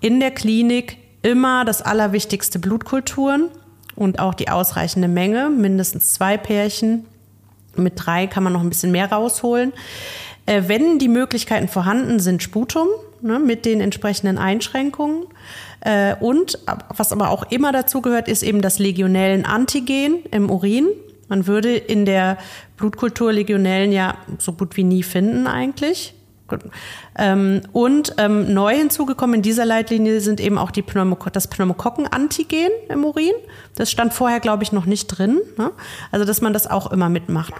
in der Klinik immer das Allerwichtigste Blutkulturen und auch die ausreichende Menge, mindestens zwei Pärchen. Mit drei kann man noch ein bisschen mehr rausholen. Äh, wenn die Möglichkeiten vorhanden sind, Sputum ne, mit den entsprechenden Einschränkungen. Äh, und was aber auch immer dazu gehört, ist eben das legionellen Antigen im Urin. Man würde in der Blutkultur Legionellen ja so gut wie nie finden eigentlich. Ähm, und ähm, neu hinzugekommen in dieser Leitlinie sind eben auch die Pneumok das Pneumokokken-Antigen im Urin. Das stand vorher, glaube ich, noch nicht drin. Ne? Also, dass man das auch immer mitmacht.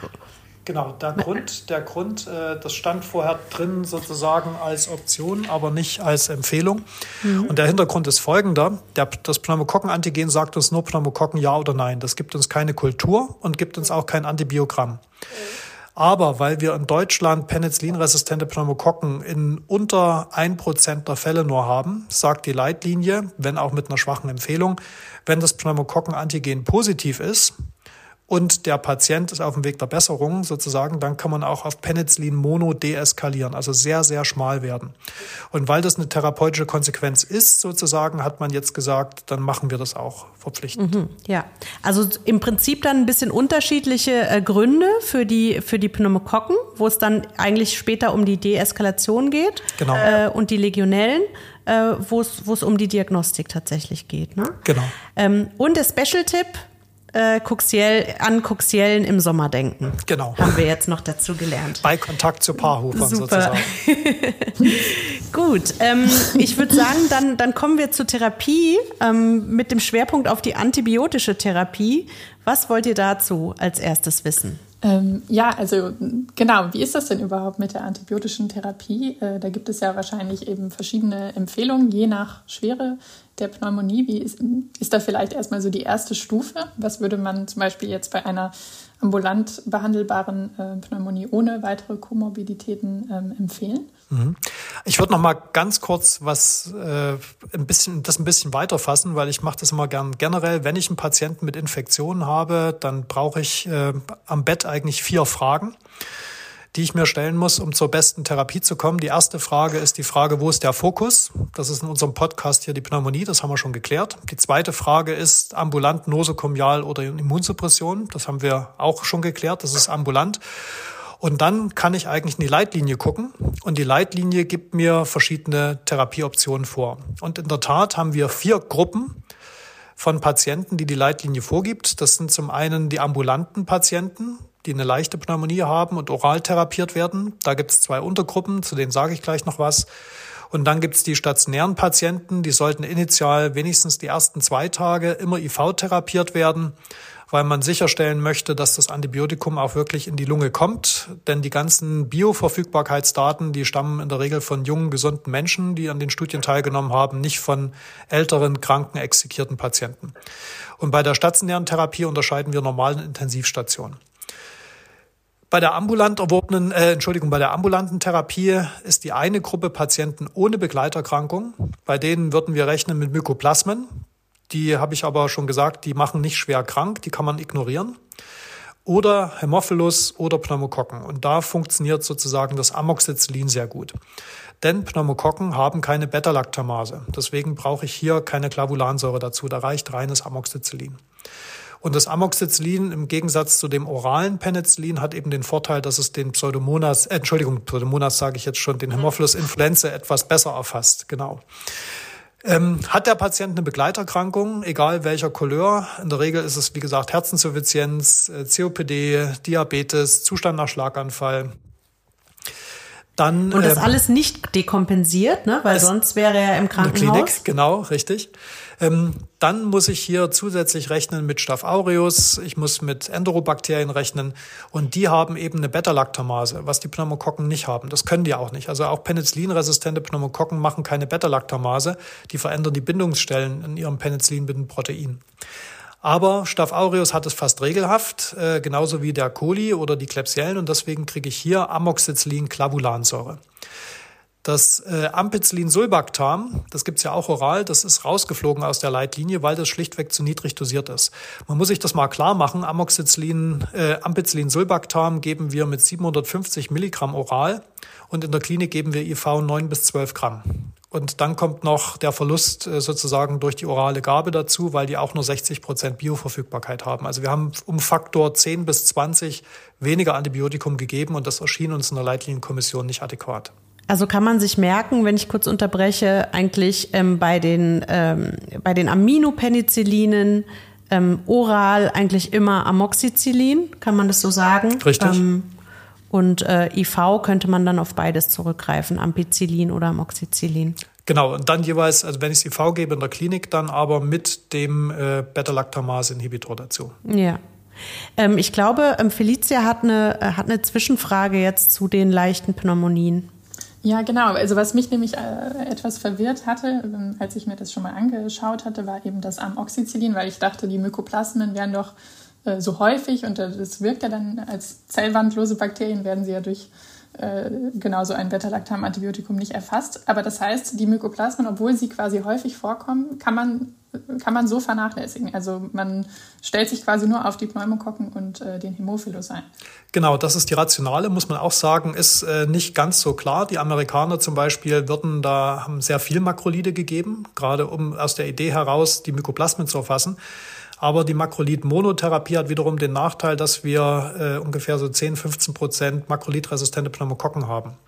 Genau, der Grund, der Grund, äh, das stand vorher drin sozusagen als Option, aber nicht als Empfehlung. Mhm. Und der Hintergrund ist folgender. Der, das Pneumokokkenantigen sagt uns nur Pneumokokken ja oder nein. Das gibt uns keine Kultur und gibt uns auch kein Antibiogramm. Aber weil wir in Deutschland penicillinresistente Pneumokokken in unter ein Prozent der Fälle nur haben, sagt die Leitlinie, wenn auch mit einer schwachen Empfehlung, wenn das Pneumokokkenantigen positiv ist, und der Patient ist auf dem Weg der Besserung sozusagen, dann kann man auch auf Penicillin Mono deeskalieren, also sehr, sehr schmal werden. Und weil das eine therapeutische Konsequenz ist, sozusagen, hat man jetzt gesagt, dann machen wir das auch verpflichtend. Mhm, ja, also im Prinzip dann ein bisschen unterschiedliche äh, Gründe für die, für die Pneumokokken, wo es dann eigentlich später um die Deeskalation geht genau. äh, und die Legionellen. Äh, wo es um die Diagnostik tatsächlich geht. Ne? Genau. Ähm, und der Special-Tipp, äh, Coxiell, an Coxiellen im Sommer denken. Genau. Haben wir jetzt noch dazu gelernt. Bei Kontakt zu Paarhufern Super. sozusagen. Gut, ähm, ich würde sagen, dann, dann kommen wir zur Therapie ähm, mit dem Schwerpunkt auf die antibiotische Therapie. Was wollt ihr dazu als erstes wissen? Ähm, ja, also genau, wie ist das denn überhaupt mit der antibiotischen Therapie? Äh, da gibt es ja wahrscheinlich eben verschiedene Empfehlungen, je nach Schwere der Pneumonie. Wie ist, ist da vielleicht erstmal so die erste Stufe? Was würde man zum Beispiel jetzt bei einer ambulant behandelbaren äh, Pneumonie ohne weitere Komorbiditäten ähm, empfehlen. Mhm. Ich würde noch mal ganz kurz was äh, ein bisschen das ein bisschen weiter fassen, weil ich mache das immer gern generell. Wenn ich einen Patienten mit Infektionen habe, dann brauche ich äh, am Bett eigentlich vier Fragen die ich mir stellen muss, um zur besten Therapie zu kommen. Die erste Frage ist die Frage, wo ist der Fokus? Das ist in unserem Podcast hier die Pneumonie, das haben wir schon geklärt. Die zweite Frage ist ambulant, nosokomial oder Immunsuppression. Das haben wir auch schon geklärt, das ist ambulant. Und dann kann ich eigentlich in die Leitlinie gucken und die Leitlinie gibt mir verschiedene Therapieoptionen vor. Und in der Tat haben wir vier Gruppen von Patienten, die die Leitlinie vorgibt. Das sind zum einen die ambulanten Patienten, die eine leichte Pneumonie haben und oral therapiert werden. Da gibt es zwei Untergruppen, zu denen sage ich gleich noch was. Und dann gibt es die stationären Patienten, die sollten initial wenigstens die ersten zwei Tage immer IV therapiert werden, weil man sicherstellen möchte, dass das Antibiotikum auch wirklich in die Lunge kommt. Denn die ganzen Bioverfügbarkeitsdaten, die stammen in der Regel von jungen, gesunden Menschen, die an den Studien teilgenommen haben, nicht von älteren, kranken, exekierten Patienten. Und bei der stationären Therapie unterscheiden wir normalen Intensivstationen. Bei der ambulant erworbenen, äh, Entschuldigung, bei der ambulanten Therapie ist die eine Gruppe Patienten ohne Begleiterkrankung. Bei denen würden wir rechnen mit Mykoplasmen. Die habe ich aber schon gesagt, die machen nicht schwer krank, die kann man ignorieren. Oder Hämophilus oder Pneumokokken. Und da funktioniert sozusagen das Amoxicillin sehr gut. Denn Pneumokokken haben keine Beta-Lactamase. Deswegen brauche ich hier keine Clavulansäure dazu. Da reicht reines Amoxicillin. Und das Amoxicillin im Gegensatz zu dem oralen Penicillin hat eben den Vorteil, dass es den Pseudomonas, äh, Entschuldigung, Pseudomonas sage ich jetzt schon, den Hämophilus influenzae etwas besser erfasst. Genau. Ähm, hat der Patient eine Begleiterkrankung, egal welcher Couleur? In der Regel ist es, wie gesagt, Herzinsuffizienz, äh, COPD, Diabetes, Zustand nach Schlaganfall. Dann, und das ähm, alles nicht dekompensiert, ne? weil sonst wäre er im Krankenhaus. In der Klinik, genau, richtig. Ähm, dann muss ich hier zusätzlich rechnen mit Staph aureus, ich muss mit Enterobakterien rechnen und die haben eben eine Beta-Lactamase, was die Pneumokokken nicht haben. Das können die auch nicht. Also auch penicillinresistente Pneumokokken machen keine Beta-Lactamase, die verändern die Bindungsstellen in ihrem penicillinbindenden Protein. Aber Staph aureus hat es fast regelhaft, äh, genauso wie der Coli oder die Klebsiellen und deswegen kriege ich hier Amoxicillin-Clavulansäure. Das äh, Ampicillin-Sulbactam, das gibt's ja auch oral, das ist rausgeflogen aus der Leitlinie, weil das schlichtweg zu niedrig dosiert ist. Man muss sich das mal klar machen. Amoxicillin, äh, Ampicillin-Sulbactam geben wir mit 750 Milligramm oral und in der Klinik geben wir IV 9 bis 12 Gramm. Und dann kommt noch der Verlust äh, sozusagen durch die orale Gabe dazu, weil die auch nur 60 Prozent Bioverfügbarkeit haben. Also wir haben um Faktor 10 bis 20 weniger Antibiotikum gegeben und das erschien uns in der Leitlinienkommission nicht adäquat. Also kann man sich merken, wenn ich kurz unterbreche, eigentlich ähm, bei den, ähm, bei den Aminopenicillinen ähm, oral eigentlich immer Amoxicillin, kann man das so sagen? Richtig. Ähm, und äh, IV könnte man dann auf beides zurückgreifen, Ampicillin oder Amoxicillin. Genau, und dann jeweils, also wenn ich IV gebe in der Klinik, dann aber mit dem äh, Beta-Lactamase-Inhibitor dazu. Ja. Ähm, ich glaube, ähm, Felicia hat eine, äh, hat eine Zwischenfrage jetzt zu den leichten Pneumonien. Ja, genau. Also was mich nämlich äh, etwas verwirrt hatte, ähm, als ich mir das schon mal angeschaut hatte, war eben das Amoxicillin, weil ich dachte, die Mykoplasmen wären doch äh, so häufig und das wirkt ja dann als zellwandlose Bakterien, werden sie ja durch äh, genauso ein Beta-Lactam-Antibiotikum nicht erfasst. Aber das heißt, die Mykoplasmen, obwohl sie quasi häufig vorkommen, kann man kann man so vernachlässigen. Also man stellt sich quasi nur auf die Pneumokokken und äh, den Hämophilus ein. Genau, das ist die Rationale, muss man auch sagen, ist äh, nicht ganz so klar. Die Amerikaner zum Beispiel würden da, haben sehr viel Makrolide gegeben, gerade um aus der Idee heraus die Mykoplasmen zu erfassen. Aber die Makrolid-Monotherapie hat wiederum den Nachteil, dass wir äh, ungefähr so 10, 15 Prozent makrolidresistente Pneumokokken haben.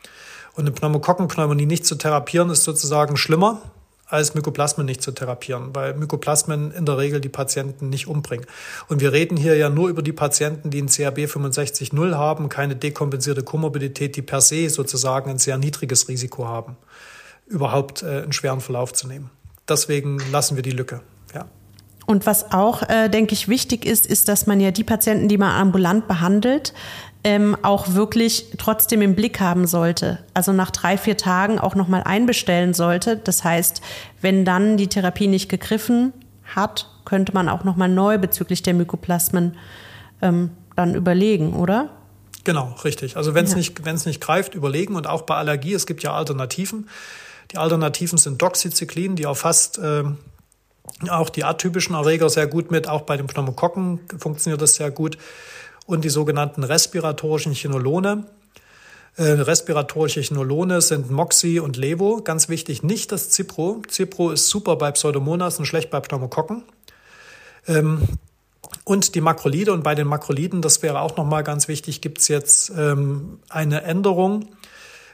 Und eine Pneumokokkenpneumonie nicht zu therapieren, ist sozusagen schlimmer, als Mykoplasmen nicht zu therapieren, weil Mykoplasmen in der Regel die Patienten nicht umbringen. Und wir reden hier ja nur über die Patienten, die ein CRB 65-0 haben, keine dekompensierte Komorbidität, die per se sozusagen ein sehr niedriges Risiko haben, überhaupt äh, einen schweren Verlauf zu nehmen. Deswegen lassen wir die Lücke. Und was auch, äh, denke ich, wichtig ist, ist, dass man ja die Patienten, die man ambulant behandelt, ähm, auch wirklich trotzdem im Blick haben sollte. Also nach drei, vier Tagen auch nochmal einbestellen sollte. Das heißt, wenn dann die Therapie nicht gegriffen hat, könnte man auch nochmal neu bezüglich der Mykoplasmen ähm, dann überlegen, oder? Genau, richtig. Also wenn es ja. nicht, nicht greift, überlegen und auch bei Allergie, es gibt ja Alternativen. Die Alternativen sind Doxycyclin, die auch fast äh, auch die atypischen Erreger sehr gut mit, auch bei den Pneumokokken funktioniert das sehr gut. Und die sogenannten respiratorischen Chinolone. Äh, respiratorische Chinolone sind Moxi und Levo. Ganz wichtig, nicht das Cipro. Cipro ist super bei Pseudomonas und schlecht bei Pneumokokken. Ähm, und die Makrolide. Und bei den Makroliden, das wäre auch nochmal ganz wichtig, gibt es jetzt ähm, eine Änderung.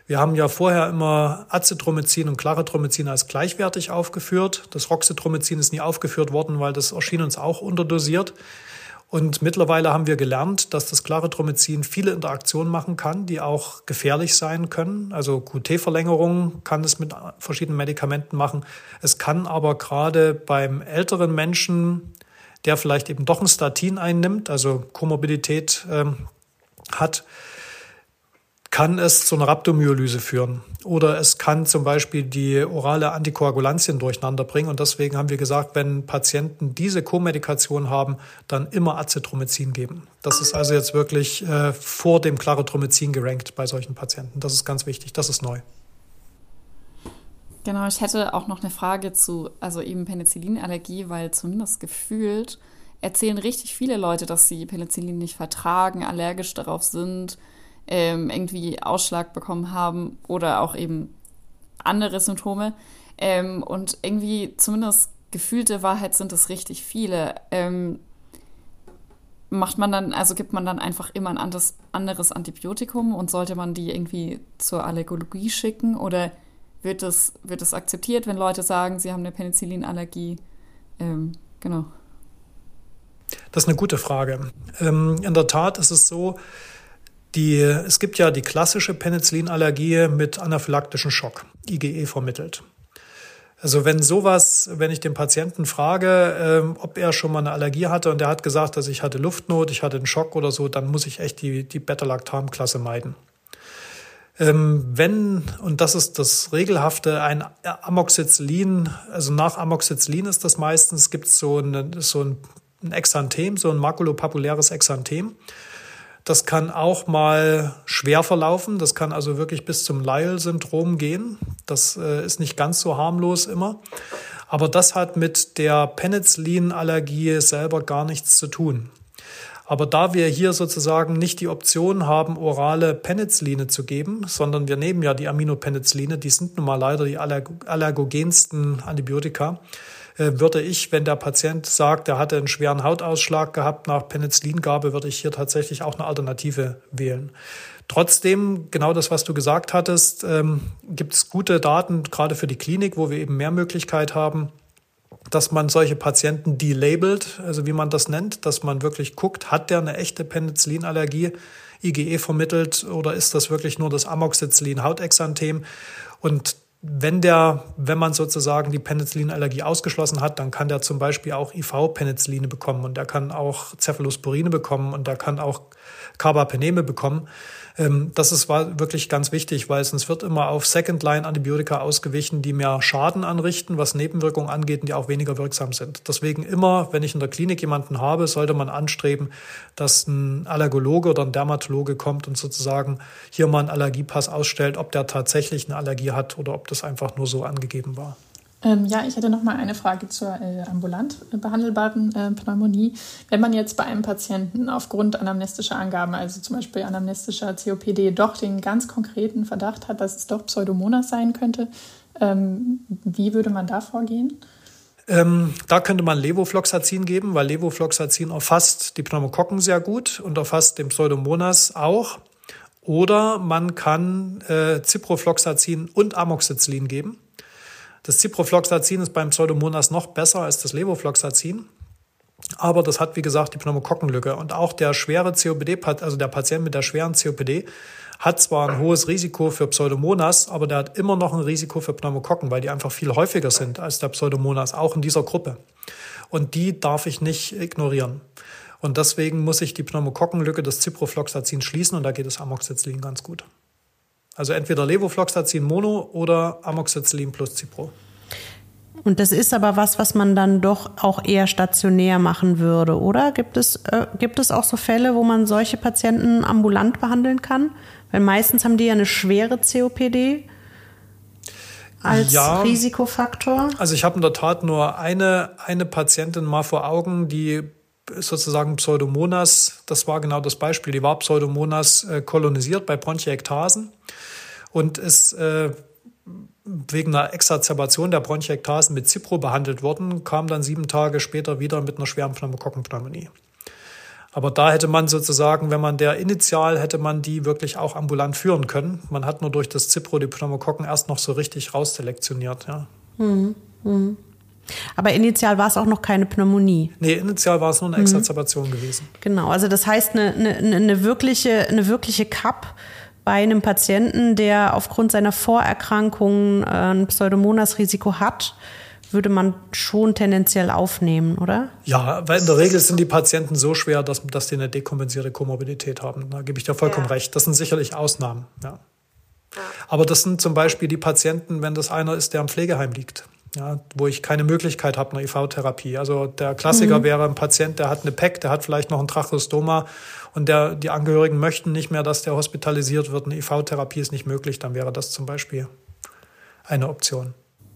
Wir haben ja vorher immer Acetromycin und Claritromycin als gleichwertig aufgeführt. Das Roxetromycin ist nie aufgeführt worden, weil das erschien uns auch unterdosiert. Und mittlerweile haben wir gelernt, dass das Claritromycin viele Interaktionen machen kann, die auch gefährlich sein können. Also QT-Verlängerung kann es mit verschiedenen Medikamenten machen. Es kann aber gerade beim älteren Menschen, der vielleicht eben doch ein Statin einnimmt, also Komorbidität ähm, hat, kann es zu einer Rhabdomyolyse führen. Oder es kann zum Beispiel die orale Antikoagulantien durcheinander bringen. Und deswegen haben wir gesagt, wenn Patienten diese Co-Medikation haben, dann immer Acetromycin geben. Das ist also jetzt wirklich äh, vor dem Claritromycin gerankt bei solchen Patienten. Das ist ganz wichtig. Das ist neu. Genau, ich hätte auch noch eine Frage zu, also eben Penicillinallergie, weil zumindest gefühlt erzählen richtig viele Leute, dass sie Penicillin nicht vertragen, allergisch darauf sind ähm, irgendwie Ausschlag bekommen haben oder auch eben andere Symptome. Ähm, und irgendwie zumindest gefühlte Wahrheit sind es richtig viele. Ähm, macht man dann, also gibt man dann einfach immer ein anderes, anderes Antibiotikum und sollte man die irgendwie zur Allergologie schicken oder wird es, wird es akzeptiert, wenn Leute sagen, sie haben eine Penicillinallergie? Ähm, genau. Das ist eine gute Frage. Ähm, in der Tat ist es so, die, es gibt ja die klassische Penicillinallergie mit anaphylaktischen Schock, IgE vermittelt. Also wenn sowas, wenn ich den Patienten frage, ähm, ob er schon mal eine Allergie hatte und der hat gesagt, dass ich hatte Luftnot, ich hatte einen Schock oder so, dann muss ich echt die, die Beta-Lactam-Klasse meiden. Ähm, wenn, und das ist das Regelhafte, ein Amoxicillin, also nach Amoxicillin ist das meistens, gibt es so, eine, so ein Exanthem, so ein makulopapuläres Exanthem. Das kann auch mal schwer verlaufen. Das kann also wirklich bis zum Lyell-Syndrom gehen. Das äh, ist nicht ganz so harmlos immer. Aber das hat mit der Penicillin-Allergie selber gar nichts zu tun. Aber da wir hier sozusagen nicht die Option haben, orale Penicilline zu geben, sondern wir nehmen ja die Aminopenicilline, die sind nun mal leider die allergogensten Antibiotika, würde ich, wenn der Patient sagt, er hatte einen schweren Hautausschlag gehabt nach Penicillingabe, würde ich hier tatsächlich auch eine Alternative wählen. Trotzdem, genau das, was du gesagt hattest, ähm, gibt es gute Daten, gerade für die Klinik, wo wir eben mehr Möglichkeit haben, dass man solche Patienten delabelt, also wie man das nennt, dass man wirklich guckt, hat der eine echte Penicillinallergie, IgE vermittelt oder ist das wirklich nur das Amoxicillin-Hautexanthem? Und wenn der, wenn man sozusagen die Penicillinallergie ausgeschlossen hat, dann kann der zum Beispiel auch IV-Penicilline bekommen und der kann auch Cephalosporine bekommen und der kann auch Carbapeneme bekommen. Ähm, das ist wirklich ganz wichtig, weil sonst wird immer auf Second-Line-Antibiotika ausgewichen, die mehr Schaden anrichten, was Nebenwirkungen angeht und die auch weniger wirksam sind. Deswegen immer, wenn ich in der Klinik jemanden habe, sollte man anstreben, dass ein Allergologe oder ein Dermatologe kommt und sozusagen hier mal einen Allergiepass ausstellt, ob der tatsächlich eine Allergie hat oder ob das einfach nur so angegeben war. Ähm, ja, ich hätte noch mal eine Frage zur äh, ambulant behandelbaren äh, Pneumonie. Wenn man jetzt bei einem Patienten aufgrund anamnestischer Angaben, also zum Beispiel anamnestischer COPD, doch den ganz konkreten Verdacht hat, dass es doch Pseudomonas sein könnte, ähm, wie würde man da vorgehen? Ähm, da könnte man Levofloxacin geben, weil Levofloxacin erfasst die Pneumokokken sehr gut und erfasst den Pseudomonas auch. Oder man kann äh, Ciprofloxacin und Amoxicillin geben. Das Ciprofloxacin ist beim Pseudomonas noch besser als das Levofloxacin. Aber das hat, wie gesagt, die Pneumokokkenlücke. Und auch der schwere COPD, also der Patient mit der schweren COPD, hat zwar ein hohes Risiko für Pseudomonas, aber der hat immer noch ein Risiko für Pneumokokken, weil die einfach viel häufiger sind als der Pseudomonas, auch in dieser Gruppe. Und die darf ich nicht ignorieren. Und deswegen muss ich die Pneumokokkenlücke des Ciprofloxacin schließen und da geht es Amoxicillin ganz gut. Also entweder Levofloxacin Mono oder Amoxicillin plus Cipro. Und das ist aber was, was man dann doch auch eher stationär machen würde, oder? Gibt es, äh, gibt es auch so Fälle, wo man solche Patienten ambulant behandeln kann? Weil meistens haben die ja eine schwere COPD als ja, Risikofaktor. Also ich habe in der Tat nur eine, eine Patientin mal vor Augen, die sozusagen Pseudomonas, das war genau das Beispiel, die war Pseudomonas äh, kolonisiert bei Bronchiektasen und ist äh, wegen einer Exacerbation der Bronchiektasen mit Cipro behandelt worden, kam dann sieben Tage später wieder mit einer schweren Pneumokokkenpneumonie. Aber da hätte man sozusagen, wenn man der initial, hätte man die wirklich auch ambulant führen können. Man hat nur durch das Cipro die Pneumokokken erst noch so richtig rausselektioniert. Ja. Mhm. Mhm. Aber initial war es auch noch keine Pneumonie. Nee, initial war es nur eine mhm. Mhm. gewesen. Genau, also das heißt, eine, eine, eine wirkliche, eine wirkliche CAP bei einem Patienten, der aufgrund seiner Vorerkrankungen äh, ein Pseudomonas-Risiko hat, würde man schon tendenziell aufnehmen, oder? Ja, weil in der Regel sind die Patienten so schwer, dass, dass die eine dekompensierte Komorbidität haben. Da gebe ich dir vollkommen ja. recht. Das sind sicherlich Ausnahmen. Ja. Aber das sind zum Beispiel die Patienten, wenn das einer ist, der im Pflegeheim liegt. Ja, wo ich keine Möglichkeit habe, eine IV-Therapie. Also der Klassiker mhm. wäre ein Patient, der hat eine PEC, der hat vielleicht noch ein Tracheostoma und der, die Angehörigen möchten nicht mehr, dass der hospitalisiert wird. Eine IV-Therapie ist nicht möglich, dann wäre das zum Beispiel eine Option.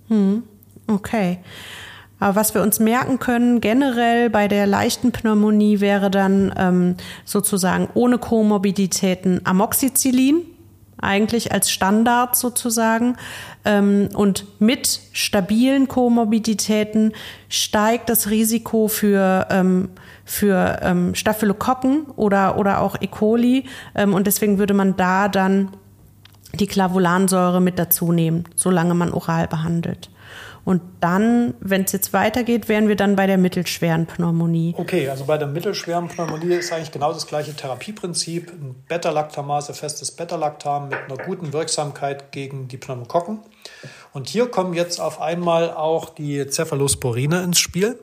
Mhm. Okay. Aber was wir uns merken können, generell bei der leichten Pneumonie wäre dann ähm, sozusagen ohne Komorbiditäten Amoxicillin, eigentlich als Standard sozusagen. Ähm, und mit stabilen Komorbiditäten steigt das Risiko für, ähm, für ähm, Staphylokokken oder, oder auch E. coli. Ähm, und deswegen würde man da dann die Clavulansäure mit dazu nehmen, solange man oral behandelt. Und dann, wenn es jetzt weitergeht, wären wir dann bei der mittelschweren Pneumonie. Okay, also bei der mittelschweren Pneumonie ist eigentlich genau das gleiche Therapieprinzip. Ein Beta-Lactamase, festes Beta-Lactam mit einer guten Wirksamkeit gegen die Pneumokokken. Und hier kommen jetzt auf einmal auch die Cephalosporine ins Spiel.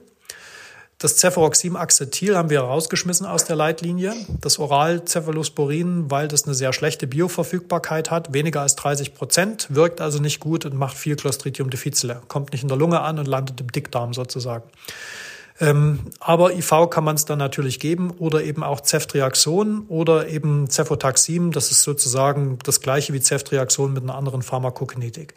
Das Cefuroxim-Acetyl haben wir rausgeschmissen aus der Leitlinie. Das Oral-Cephalosporin, weil das eine sehr schlechte Bioverfügbarkeit hat, weniger als 30 Prozent, wirkt also nicht gut und macht viel Clostridium difficile. Kommt nicht in der Lunge an und landet im Dickdarm sozusagen. Ähm, aber IV kann man es dann natürlich geben oder eben auch Ceftriaxon oder eben Cefotaxim. Das ist sozusagen das gleiche wie Ceftriaxon mit einer anderen Pharmakokinetik.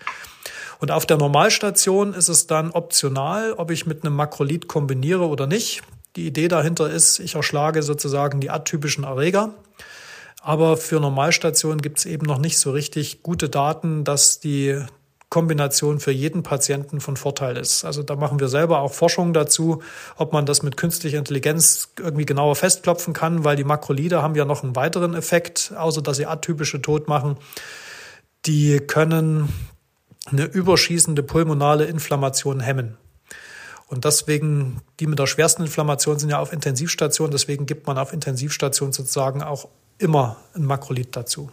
Und auf der Normalstation ist es dann optional, ob ich mit einem Makrolid kombiniere oder nicht. Die Idee dahinter ist, ich erschlage sozusagen die atypischen Erreger. Aber für Normalstationen gibt es eben noch nicht so richtig gute Daten, dass die Kombination für jeden Patienten von Vorteil ist. Also da machen wir selber auch Forschung dazu, ob man das mit künstlicher Intelligenz irgendwie genauer festklopfen kann, weil die Makrolide haben ja noch einen weiteren Effekt, außer dass sie atypische Tod machen. Die können eine überschießende pulmonale Inflammation hemmen. Und deswegen, die mit der schwersten Inflammation sind ja auf Intensivstation, deswegen gibt man auf Intensivstation sozusagen auch immer ein Makrolid dazu.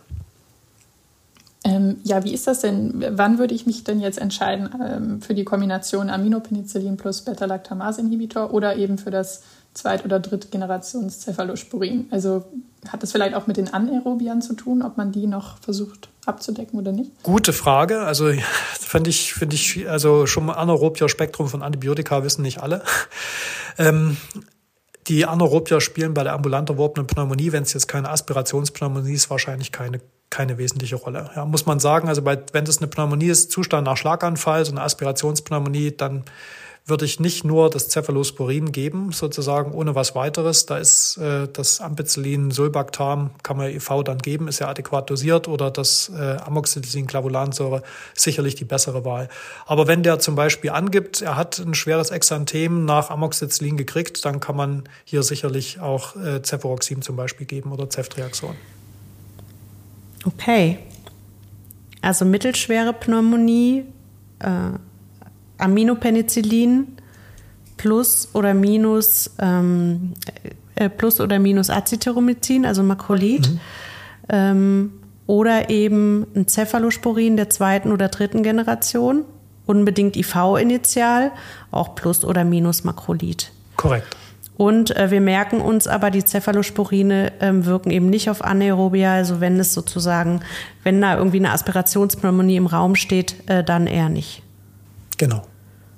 Ähm, ja, wie ist das denn? Wann würde ich mich denn jetzt entscheiden ähm, für die Kombination Aminopenicillin plus Beta-Lactamase-Inhibitor oder eben für das Zweit- oder Drittgenerations-Cephalosporin? Also hat das vielleicht auch mit den Anaerobiern zu tun, ob man die noch versucht abzudecken oder nicht? Gute Frage. Also finde ich, finde ich, also schon anaerobier Spektrum von Antibiotika wissen nicht alle. Ähm, die Anaerobier spielen bei der ambulant erworbenen Pneumonie, wenn es jetzt keine Aspirationspneumonie ist, wahrscheinlich keine, keine wesentliche Rolle. Ja, muss man sagen, also bei, wenn das eine Pneumonie ist, Zustand nach Schlaganfall, so eine Aspirationspneumonie, dann würde ich nicht nur das Cephalosporin geben, sozusagen ohne was weiteres. Da ist äh, das Ampicillin, Sulbactam, kann man IV dann geben, ist ja adäquat dosiert oder das äh, Amoxicillin, Clavulansäure, sicherlich die bessere Wahl. Aber wenn der zum Beispiel angibt, er hat ein schweres Exanthem nach Amoxicillin gekriegt, dann kann man hier sicherlich auch äh, Cefuroxim zum Beispiel geben oder Ceftriaxon. Okay. Also mittelschwere Pneumonie, äh, Aminopenicillin plus oder minus ähm, äh, plus oder minus Acetyromycin, also Makrolid. Mhm. Ähm, oder eben ein Cephalosporin der zweiten oder dritten Generation, unbedingt IV-Initial, auch plus oder minus Makrolid. Korrekt. Und äh, wir merken uns aber, die Cephalosporine äh, wirken eben nicht auf Anaerobia, also wenn es sozusagen, wenn da irgendwie eine Aspirationspneumonie im Raum steht, äh, dann eher nicht. Genau.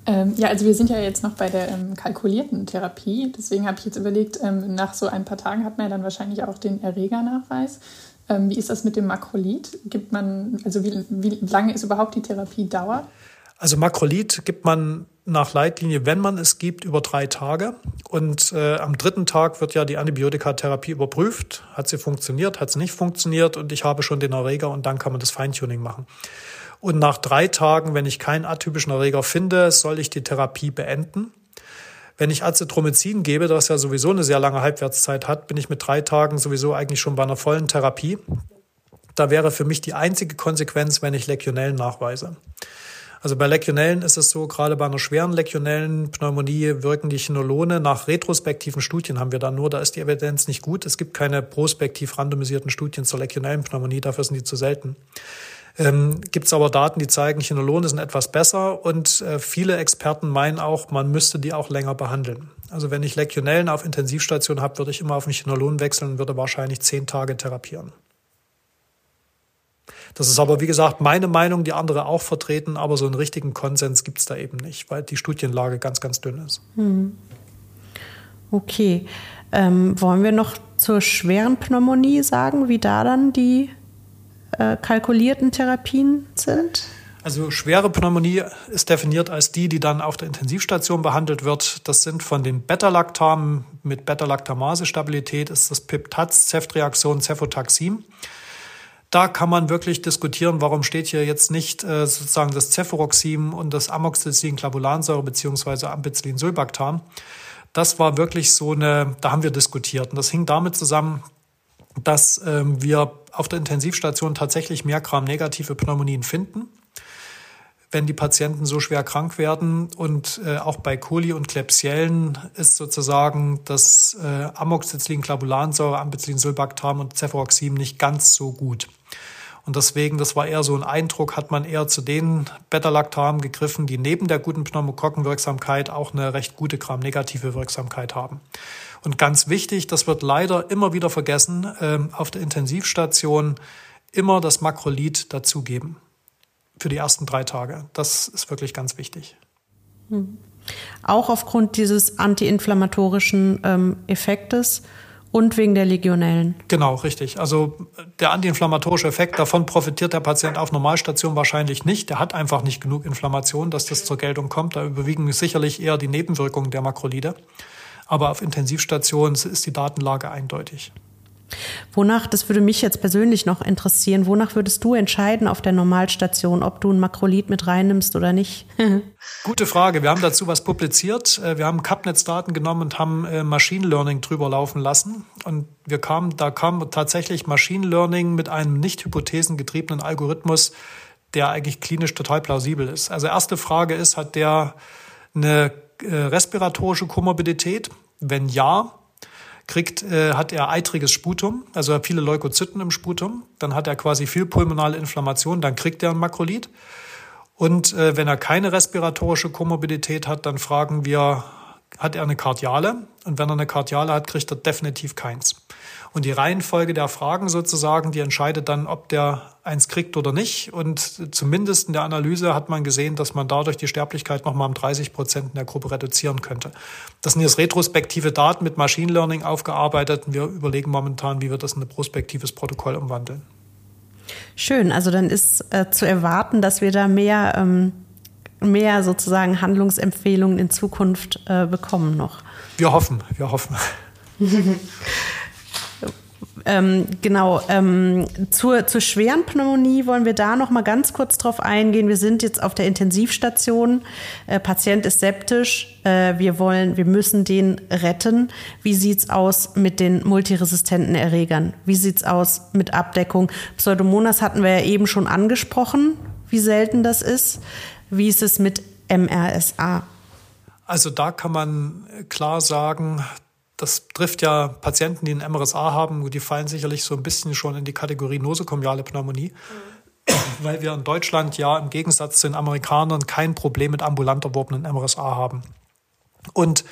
Ähm, ja, also wir sind ja jetzt noch bei der ähm, kalkulierten Therapie. Deswegen habe ich jetzt überlegt, ähm, nach so ein paar Tagen hat man ja dann wahrscheinlich auch den Erregernachweis. Ähm, wie ist das mit dem Makrolid? Gibt man, also wie, wie lange ist überhaupt die Therapiedauer? Also Makrolid gibt man nach Leitlinie, wenn man es gibt, über drei Tage. Und äh, am dritten Tag wird ja die Antibiotikatherapie überprüft. Hat sie funktioniert, hat sie nicht funktioniert und ich habe schon den Erreger und dann kann man das Feintuning machen. Und nach drei Tagen, wenn ich keinen atypischen Erreger finde, soll ich die Therapie beenden. Wenn ich Azithromycin gebe, das ja sowieso eine sehr lange Halbwertszeit hat, bin ich mit drei Tagen sowieso eigentlich schon bei einer vollen Therapie. Da wäre für mich die einzige Konsequenz, wenn ich Legionellen nachweise. Also bei Legionellen ist es so, gerade bei einer schweren legionellen Pneumonie wirken die Chinolone nach retrospektiven Studien haben wir da nur, da ist die Evidenz nicht gut. Es gibt keine prospektiv randomisierten Studien zur legionellen Pneumonie, dafür sind die zu selten. Ähm, Gibt es aber Daten, die zeigen, Chinolone sind etwas besser und äh, viele Experten meinen auch, man müsste die auch länger behandeln. Also wenn ich Legionellen auf Intensivstation habe, würde ich immer auf den Chinolon wechseln und würde wahrscheinlich zehn Tage therapieren. Das ist aber, wie gesagt, meine Meinung, die andere auch vertreten, aber so einen richtigen Konsens gibt es da eben nicht, weil die Studienlage ganz, ganz dünn ist. Hm. Okay. Ähm, wollen wir noch zur schweren Pneumonie sagen, wie da dann die äh, kalkulierten Therapien sind? Also schwere Pneumonie ist definiert als die, die dann auf der Intensivstation behandelt wird. Das sind von den Beta-Lactamen mit Beta-Lactamase-Stabilität ist das Piptaz, Ceftriaxon, Cefotaxim. Da kann man wirklich diskutieren, warum steht hier jetzt nicht äh, sozusagen das Cefuroxim und das Amoxicillin-Clavulansäure beziehungsweise Ampicillin-Sulbactam. Das war wirklich so eine, da haben wir diskutiert. Und das hing damit zusammen, dass ähm, wir auf der Intensivstation tatsächlich mehr Gram-negative Pneumonien finden wenn die Patienten so schwer krank werden. Und äh, auch bei Coli und Klebsiellen ist sozusagen das äh, Amoxicillin, Clavulansäure, Ampicillin, Sulbactam und Cefuroxim nicht ganz so gut. Und deswegen, das war eher so ein Eindruck, hat man eher zu den Beta-Lactamen gegriffen, die neben der guten Pneumokokkenwirksamkeit auch eine recht gute Gram-negative Wirksamkeit haben. Und ganz wichtig, das wird leider immer wieder vergessen, äh, auf der Intensivstation immer das Makrolid dazugeben. Für die ersten drei Tage. Das ist wirklich ganz wichtig. Hm. Auch aufgrund dieses antiinflammatorischen ähm, Effektes und wegen der Legionellen. Genau, richtig. Also der antiinflammatorische Effekt, davon profitiert der Patient auf Normalstation wahrscheinlich nicht. Der hat einfach nicht genug Inflammation, dass das zur Geltung kommt. Da überwiegen sicherlich eher die Nebenwirkungen der Makrolide. Aber auf Intensivstationen ist die Datenlage eindeutig. Wonach, das würde mich jetzt persönlich noch interessieren, wonach würdest du entscheiden auf der Normalstation, ob du ein Makrolid mit reinnimmst oder nicht? Gute Frage. Wir haben dazu was publiziert. Äh, wir haben CapNetz-Daten genommen und haben äh, Machine Learning drüber laufen lassen. Und wir kamen, da kam tatsächlich Machine Learning mit einem nicht hypothesengetriebenen Algorithmus, der eigentlich klinisch total plausibel ist. Also erste Frage ist, hat der eine respiratorische Komorbidität? Wenn ja, kriegt, äh, hat er eitriges Sputum, also hat viele Leukozyten im Sputum, dann hat er quasi viel pulmonale Inflammation, dann kriegt er ein Makrolid. Und äh, wenn er keine respiratorische Komorbidität hat, dann fragen wir, hat er eine Kardiale? Und wenn er eine Kardiale hat, kriegt er definitiv keins. Und die Reihenfolge der Fragen sozusagen, die entscheidet dann, ob der eins kriegt oder nicht. Und zumindest in der Analyse hat man gesehen, dass man dadurch die Sterblichkeit nochmal um 30 Prozent in der Gruppe reduzieren könnte. Das sind jetzt retrospektive Daten mit Machine Learning aufgearbeitet. Und wir überlegen momentan, wie wir das in ein prospektives Protokoll umwandeln. Schön. Also dann ist äh, zu erwarten, dass wir da mehr, ähm, mehr sozusagen Handlungsempfehlungen in Zukunft äh, bekommen noch. Wir hoffen, wir hoffen. Ähm, genau, ähm, zur, zur schweren Pneumonie wollen wir da noch mal ganz kurz drauf eingehen. Wir sind jetzt auf der Intensivstation. Äh, Patient ist septisch. Äh, wir wollen, wir müssen den retten. Wie sieht's aus mit den multiresistenten Erregern? Wie sieht's aus mit Abdeckung? Pseudomonas hatten wir ja eben schon angesprochen, wie selten das ist. Wie ist es mit MRSA? Also da kann man klar sagen, das trifft ja Patienten, die ein MRSA haben, die fallen sicherlich so ein bisschen schon in die Kategorie nosokomiale Pneumonie, mhm. weil wir in Deutschland ja im Gegensatz zu den Amerikanern kein Problem mit ambulant erworbenen MRSA haben. Und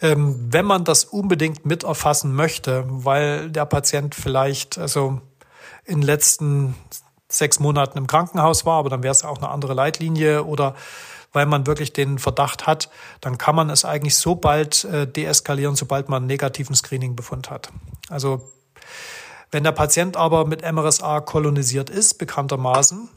ähm, wenn man das unbedingt mit erfassen möchte, weil der Patient vielleicht also in den letzten sechs Monaten im Krankenhaus war, aber dann wäre es auch eine andere Leitlinie oder weil man wirklich den Verdacht hat, dann kann man es eigentlich so bald äh, deeskalieren, sobald man einen negativen Screening-Befund hat. Also wenn der Patient aber mit MRSA kolonisiert ist, bekanntermaßen,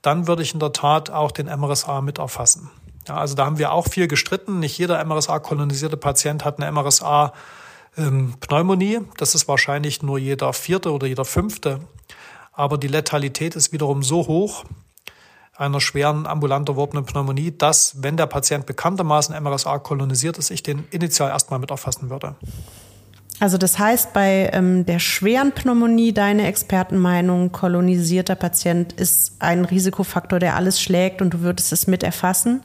dann würde ich in der Tat auch den MRSA mit erfassen. Ja, also da haben wir auch viel gestritten. Nicht jeder MRSA-kolonisierte Patient hat eine MRSA-Pneumonie. Ähm, das ist wahrscheinlich nur jeder vierte oder jeder fünfte. Aber die Letalität ist wiederum so hoch einer schweren ambulant erworbenen Pneumonie, dass, wenn der Patient bekanntermaßen MRSA kolonisiert ist, ich den initial erstmal mit erfassen würde. Also das heißt, bei ähm, der schweren Pneumonie, deine Expertenmeinung, kolonisierter Patient ist ein Risikofaktor, der alles schlägt und du würdest es mit erfassen.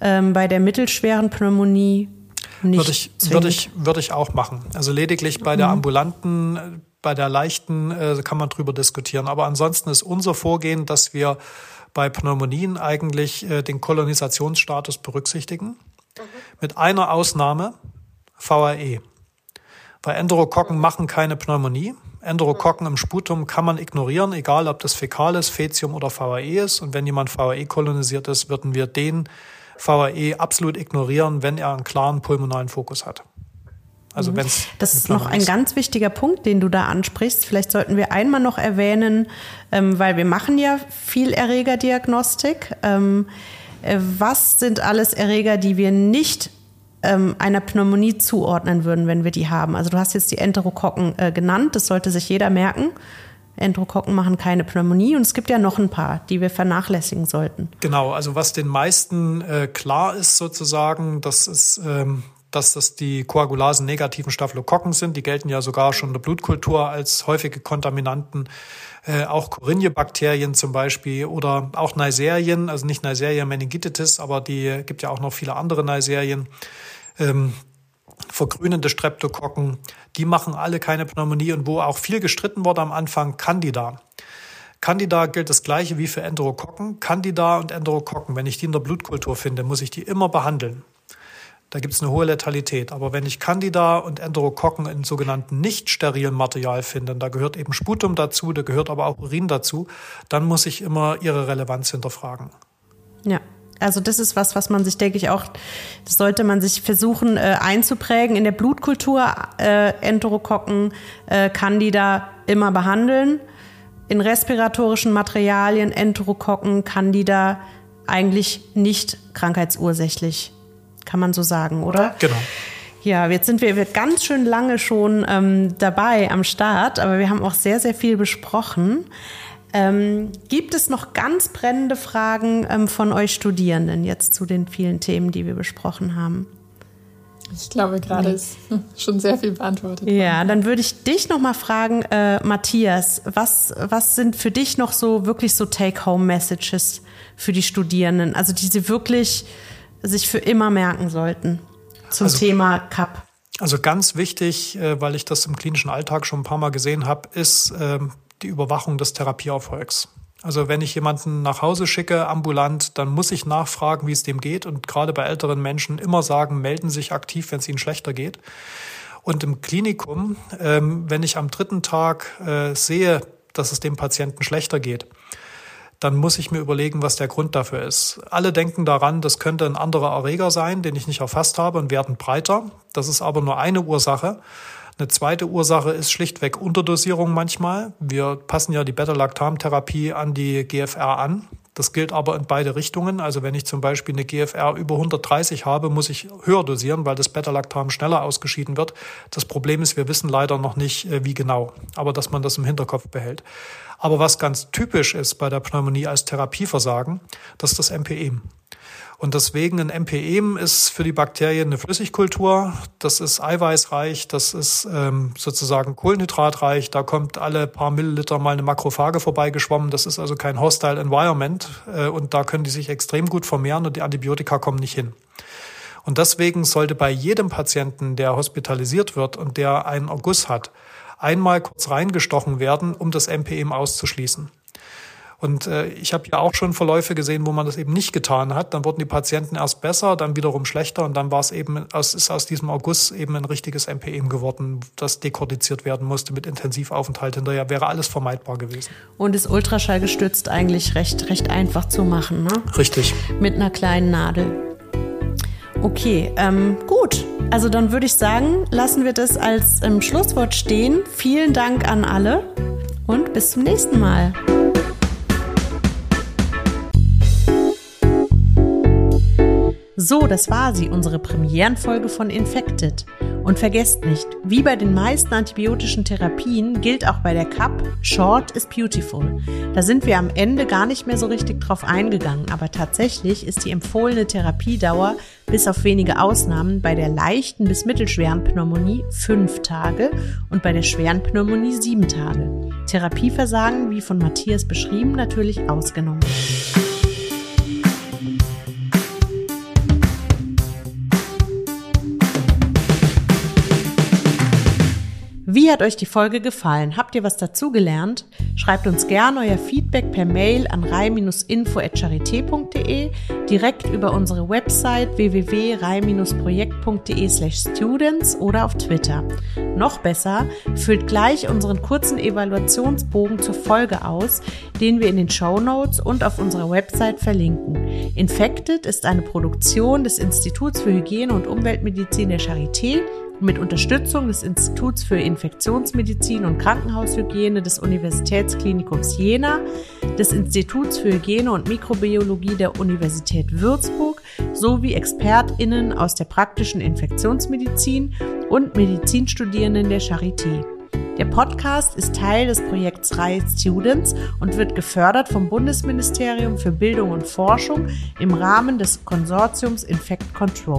Ähm, bei der mittelschweren Pneumonie nicht. Würde ich, würde ich, würde ich auch machen. Also lediglich bei der mhm. ambulanten, bei der leichten äh, kann man drüber diskutieren. Aber ansonsten ist unser Vorgehen, dass wir bei Pneumonien eigentlich äh, den Kolonisationsstatus berücksichtigen. Mhm. Mit einer Ausnahme, VAE. Weil Enterokokken machen keine Pneumonie. Enterokokken im Sputum kann man ignorieren, egal ob das Fäkal ist, Fäzium oder VAE ist. Und wenn jemand VAE kolonisiert ist, würden wir den VAE absolut ignorieren, wenn er einen klaren pulmonalen Fokus hat. Also mhm. wenn's das ist noch ein ganz wichtiger Punkt, den du da ansprichst. Vielleicht sollten wir einmal noch erwähnen, ähm, weil wir machen ja viel Erregerdiagnostik. Ähm, äh, was sind alles Erreger, die wir nicht ähm, einer Pneumonie zuordnen würden, wenn wir die haben. Also du hast jetzt die Enterokokken äh, genannt, das sollte sich jeder merken. Enterokokken machen keine Pneumonie und es gibt ja noch ein paar, die wir vernachlässigen sollten. Genau, also was den meisten äh, klar ist sozusagen, das ist, ähm, dass das die Koagulasen negativen Staphylokokken sind. Die gelten ja sogar schon in der Blutkultur als häufige Kontaminanten. Äh, auch Corinne-Bakterien zum Beispiel oder auch Neiserien, also nicht Neisseria meningitis, aber die gibt ja auch noch viele andere Neiserien ähm, vergrünende Streptokokken, die machen alle keine Pneumonie und wo auch viel gestritten wurde am Anfang, Candida. Candida gilt das gleiche wie für Enterokokken. Candida und Enterokokken, wenn ich die in der Blutkultur finde, muss ich die immer behandeln. Da gibt es eine hohe Letalität. Aber wenn ich Candida und Enterokokken in sogenannten nicht sterilen Material finde, da gehört eben Sputum dazu, da gehört aber auch Urin dazu, dann muss ich immer ihre Relevanz hinterfragen. Ja, also das ist was, was man sich, denke ich, auch, das sollte man sich versuchen äh, einzuprägen. In der Blutkultur äh, Enterokokken, äh, Candida immer behandeln. In respiratorischen Materialien Enterokokken, Candida eigentlich nicht krankheitsursächlich. Kann man so sagen, oder? Genau. Ja, jetzt sind wir ganz schön lange schon ähm, dabei am Start, aber wir haben auch sehr, sehr viel besprochen. Ähm, gibt es noch ganz brennende Fragen ähm, von euch Studierenden jetzt zu den vielen Themen, die wir besprochen haben? Ich glaube, gerade ist schon sehr viel beantwortet. Ja, dann würde ich dich noch mal fragen, äh, Matthias, was, was sind für dich noch so wirklich so Take-Home-Messages für die Studierenden? Also die sie wirklich sich für immer merken sollten zum also, Thema CAP. Also ganz wichtig, äh, weil ich das im klinischen Alltag schon ein paar Mal gesehen habe, ist ähm, die Überwachung des Therapieerfolgs. Also wenn ich jemanden nach Hause schicke, ambulant, dann muss ich nachfragen, wie es dem geht und gerade bei älteren Menschen immer sagen, melden sich aktiv, wenn es ihnen schlechter geht. Und im Klinikum, ähm, wenn ich am dritten Tag äh, sehe, dass es dem Patienten schlechter geht, dann muss ich mir überlegen, was der Grund dafür ist. Alle denken daran, das könnte ein anderer Erreger sein, den ich nicht erfasst habe und werden breiter. Das ist aber nur eine Ursache. Eine zweite Ursache ist schlichtweg Unterdosierung manchmal. Wir passen ja die Beta-Lactam-Therapie an die GFR an. Das gilt aber in beide Richtungen. Also wenn ich zum Beispiel eine GFR über 130 habe, muss ich höher dosieren, weil das Beta-Lactam schneller ausgeschieden wird. Das Problem ist, wir wissen leider noch nicht, äh, wie genau. Aber dass man das im Hinterkopf behält. Aber was ganz typisch ist bei der Pneumonie als Therapieversagen, das ist das MPE. Und deswegen ein MPE ist für die Bakterien eine Flüssigkultur. Das ist eiweißreich, das ist ähm, sozusagen kohlenhydratreich. Da kommt alle paar Milliliter mal eine Makrophage vorbeigeschwommen. Das ist also kein hostile environment. Äh, und da können die sich extrem gut vermehren und die Antibiotika kommen nicht hin. Und deswegen sollte bei jedem Patienten, der hospitalisiert wird und der einen Erguss hat, einmal kurz reingestochen werden, um das MPE auszuschließen. Und äh, ich habe ja auch schon Verläufe gesehen, wo man das eben nicht getan hat. Dann wurden die Patienten erst besser, dann wiederum schlechter und dann war es eben, aus, ist aus diesem August eben ein richtiges MPM geworden, das dekortiziert werden musste mit Intensivaufenthalt hinterher. Wäre alles vermeidbar gewesen. Und ist ultraschallgestützt eigentlich recht, recht einfach zu machen, ne? Richtig. Mit einer kleinen Nadel. Okay, ähm, gut. Also dann würde ich sagen, lassen wir das als ähm, Schlusswort stehen. Vielen Dank an alle und bis zum nächsten Mal. So, das war sie, unsere Premierenfolge von Infected. Und vergesst nicht, wie bei den meisten antibiotischen Therapien gilt auch bei der CAP, Short is beautiful. Da sind wir am Ende gar nicht mehr so richtig drauf eingegangen, aber tatsächlich ist die empfohlene Therapiedauer bis auf wenige Ausnahmen bei der leichten bis mittelschweren Pneumonie fünf Tage und bei der schweren Pneumonie sieben Tage. Therapieversagen, wie von Matthias beschrieben, natürlich ausgenommen. Wie hat euch die Folge gefallen? Habt ihr was dazugelernt? Schreibt uns gerne euer Feedback per Mail an rei-info.charité.de, direkt über unsere Website www.rei-projekt.de slash students oder auf Twitter. Noch besser, füllt gleich unseren kurzen Evaluationsbogen zur Folge aus, den wir in den Show Notes und auf unserer Website verlinken. Infected ist eine Produktion des Instituts für Hygiene und Umweltmedizin der Charité mit Unterstützung des Instituts für Infektionsmedizin und Krankenhaushygiene des Universitätsklinikums Jena, des Instituts für Hygiene und Mikrobiologie der Universität Würzburg sowie ExpertInnen aus der praktischen Infektionsmedizin und Medizinstudierenden der Charité. Der Podcast ist Teil des Projekts Reihe Students und wird gefördert vom Bundesministerium für Bildung und Forschung im Rahmen des Konsortiums Infect Control.